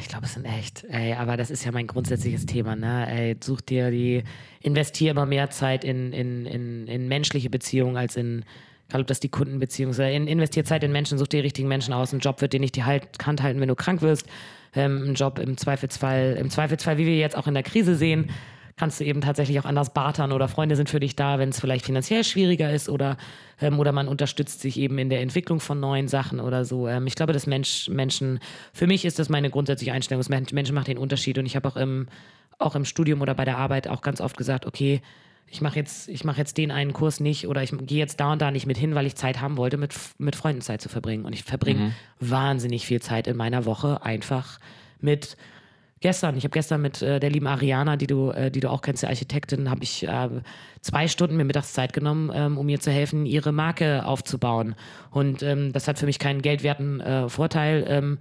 ich glaube, es sind echt, ey, aber das ist ja mein grundsätzliches Thema, ne? Ey, such dir die, investier immer mehr Zeit in, in, in, in menschliche Beziehungen als in, egal ob das die Kundenbeziehung ist, in, investier Zeit in Menschen, such dir die richtigen Menschen aus. Ein Job wird dir nicht die halt, Hand halten, wenn du krank wirst. Ähm, ein Job im Zweifelsfall, im Zweifelsfall, wie wir jetzt auch in der Krise sehen, kannst du eben tatsächlich auch anders bartern oder Freunde sind für dich da, wenn es vielleicht finanziell schwieriger ist oder, ähm, oder man unterstützt sich eben in der Entwicklung von neuen Sachen oder so. Ähm, ich glaube, dass Mensch, Menschen, für mich ist das meine grundsätzliche Einstellung, Menschen machen den Unterschied und ich habe auch im, auch im Studium oder bei der Arbeit auch ganz oft gesagt, okay, ich mache jetzt, ich mache jetzt den einen Kurs nicht oder ich gehe jetzt da und da nicht mit hin, weil ich Zeit haben wollte, mit, mit Freunden Zeit zu verbringen. Und ich verbringe mhm. wahnsinnig viel Zeit in meiner Woche einfach mit gestern, ich habe gestern mit äh, der lieben Ariana, die du, äh, die du auch kennst, der Architektin, habe ich äh, zwei Stunden mir Mittagszeit genommen, ähm, um ihr zu helfen, ihre Marke aufzubauen. Und ähm, das hat für mich keinen geldwerten äh, Vorteil. Ähm,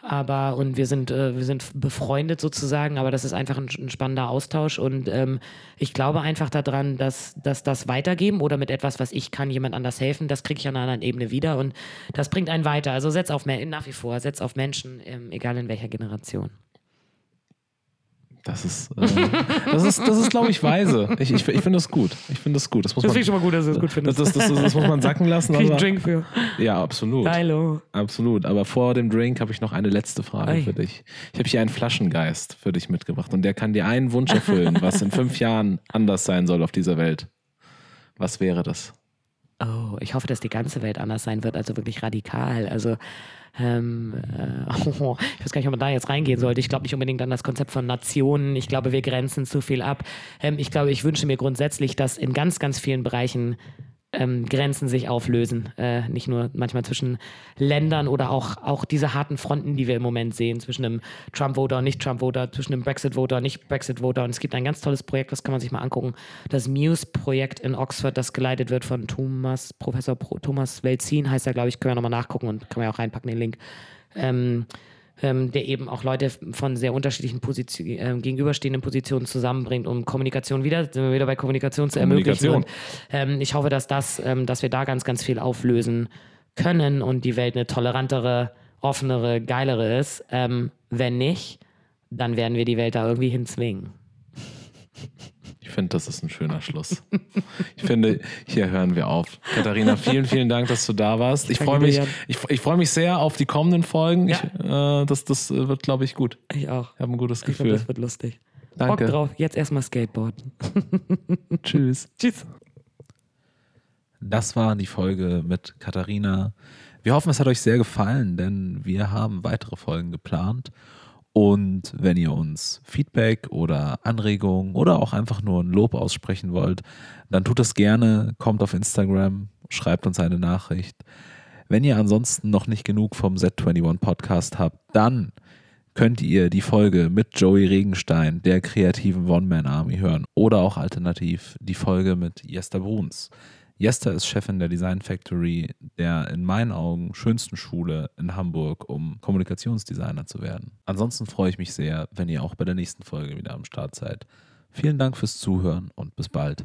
aber und wir sind äh, wir sind befreundet sozusagen, aber das ist einfach ein, ein spannender Austausch und ähm, ich glaube einfach daran, dass, dass das Weitergeben oder mit etwas, was ich kann, jemand anders helfen, das kriege ich an einer anderen Ebene wieder und das bringt einen weiter. Also setz auf nach wie vor, setz auf Menschen, ähm, egal in welcher Generation. Das ist, äh, das ist, das ist, glaube ich, weise. Ich, ich, ich finde das gut. Ich finde das gut. Das, das finde ich schon mal gut, dass du das gut findest. Das, das, das, muss man sacken lassen. Krieg ich einen Drink für. Ja, absolut. Hallo. Absolut. Aber vor dem Drink habe ich noch eine letzte Frage Ei. für dich. Ich habe hier einen Flaschengeist für dich mitgebracht und der kann dir einen Wunsch erfüllen, was in fünf Jahren anders sein soll auf dieser Welt. Was wäre das? Oh, ich hoffe, dass die ganze Welt anders sein wird, also wirklich radikal. Also ähm, äh, oh, ich weiß gar nicht, ob man da jetzt reingehen sollte. Ich glaube nicht unbedingt an das Konzept von Nationen. Ich glaube, wir grenzen zu viel ab. Ähm, ich glaube, ich wünsche mir grundsätzlich, dass in ganz, ganz vielen Bereichen ähm, Grenzen sich auflösen. Äh, nicht nur manchmal zwischen Ländern oder auch, auch diese harten Fronten, die wir im Moment sehen, zwischen einem Trump-Voter und Nicht-Trump-Voter, zwischen einem Brexit-Voter und Nicht-Brexit-Voter. Und es gibt ein ganz tolles Projekt, das kann man sich mal angucken. Das Muse-Projekt in Oxford, das geleitet wird von Thomas, Professor Pro, Thomas Welzin, heißt er, glaube ich, können wir nochmal nachgucken und können wir auch reinpacken, den Link. Ähm, ähm, der eben auch Leute von sehr unterschiedlichen Position, äh, gegenüberstehenden Positionen zusammenbringt, um Kommunikation wieder, sind wir wieder bei Kommunikation zu ermöglichen. Und, ähm, ich hoffe, dass das, ähm, dass wir da ganz, ganz viel auflösen können und die Welt eine tolerantere, offenere, geilere ist. Ähm, wenn nicht, dann werden wir die Welt da irgendwie hinzwingen. Ich finde, das ist ein schöner Schluss. Ich finde, hier hören wir auf. Katharina, vielen, vielen Dank, dass du da warst. Ich freue mich, ich, ich freue mich sehr auf die kommenden Folgen. Ja. Ich, äh, das, das wird, glaube ich, gut. Ich auch. Ich habe ein gutes Gefühl. Ich glaub, das wird lustig. Danke. Bock drauf. Jetzt erstmal Skateboarden. Tschüss. Tschüss. Das war die Folge mit Katharina. Wir hoffen, es hat euch sehr gefallen, denn wir haben weitere Folgen geplant. Und wenn ihr uns Feedback oder Anregungen oder auch einfach nur ein Lob aussprechen wollt, dann tut das gerne, kommt auf Instagram, schreibt uns eine Nachricht. Wenn ihr ansonsten noch nicht genug vom Z21 Podcast habt, dann könnt ihr die Folge mit Joey Regenstein, der kreativen One-Man-Army hören oder auch alternativ die Folge mit Jester Bruns. Jester ist Chefin der Design Factory, der in meinen Augen schönsten Schule in Hamburg, um Kommunikationsdesigner zu werden. Ansonsten freue ich mich sehr, wenn ihr auch bei der nächsten Folge wieder am Start seid. Vielen Dank fürs Zuhören und bis bald.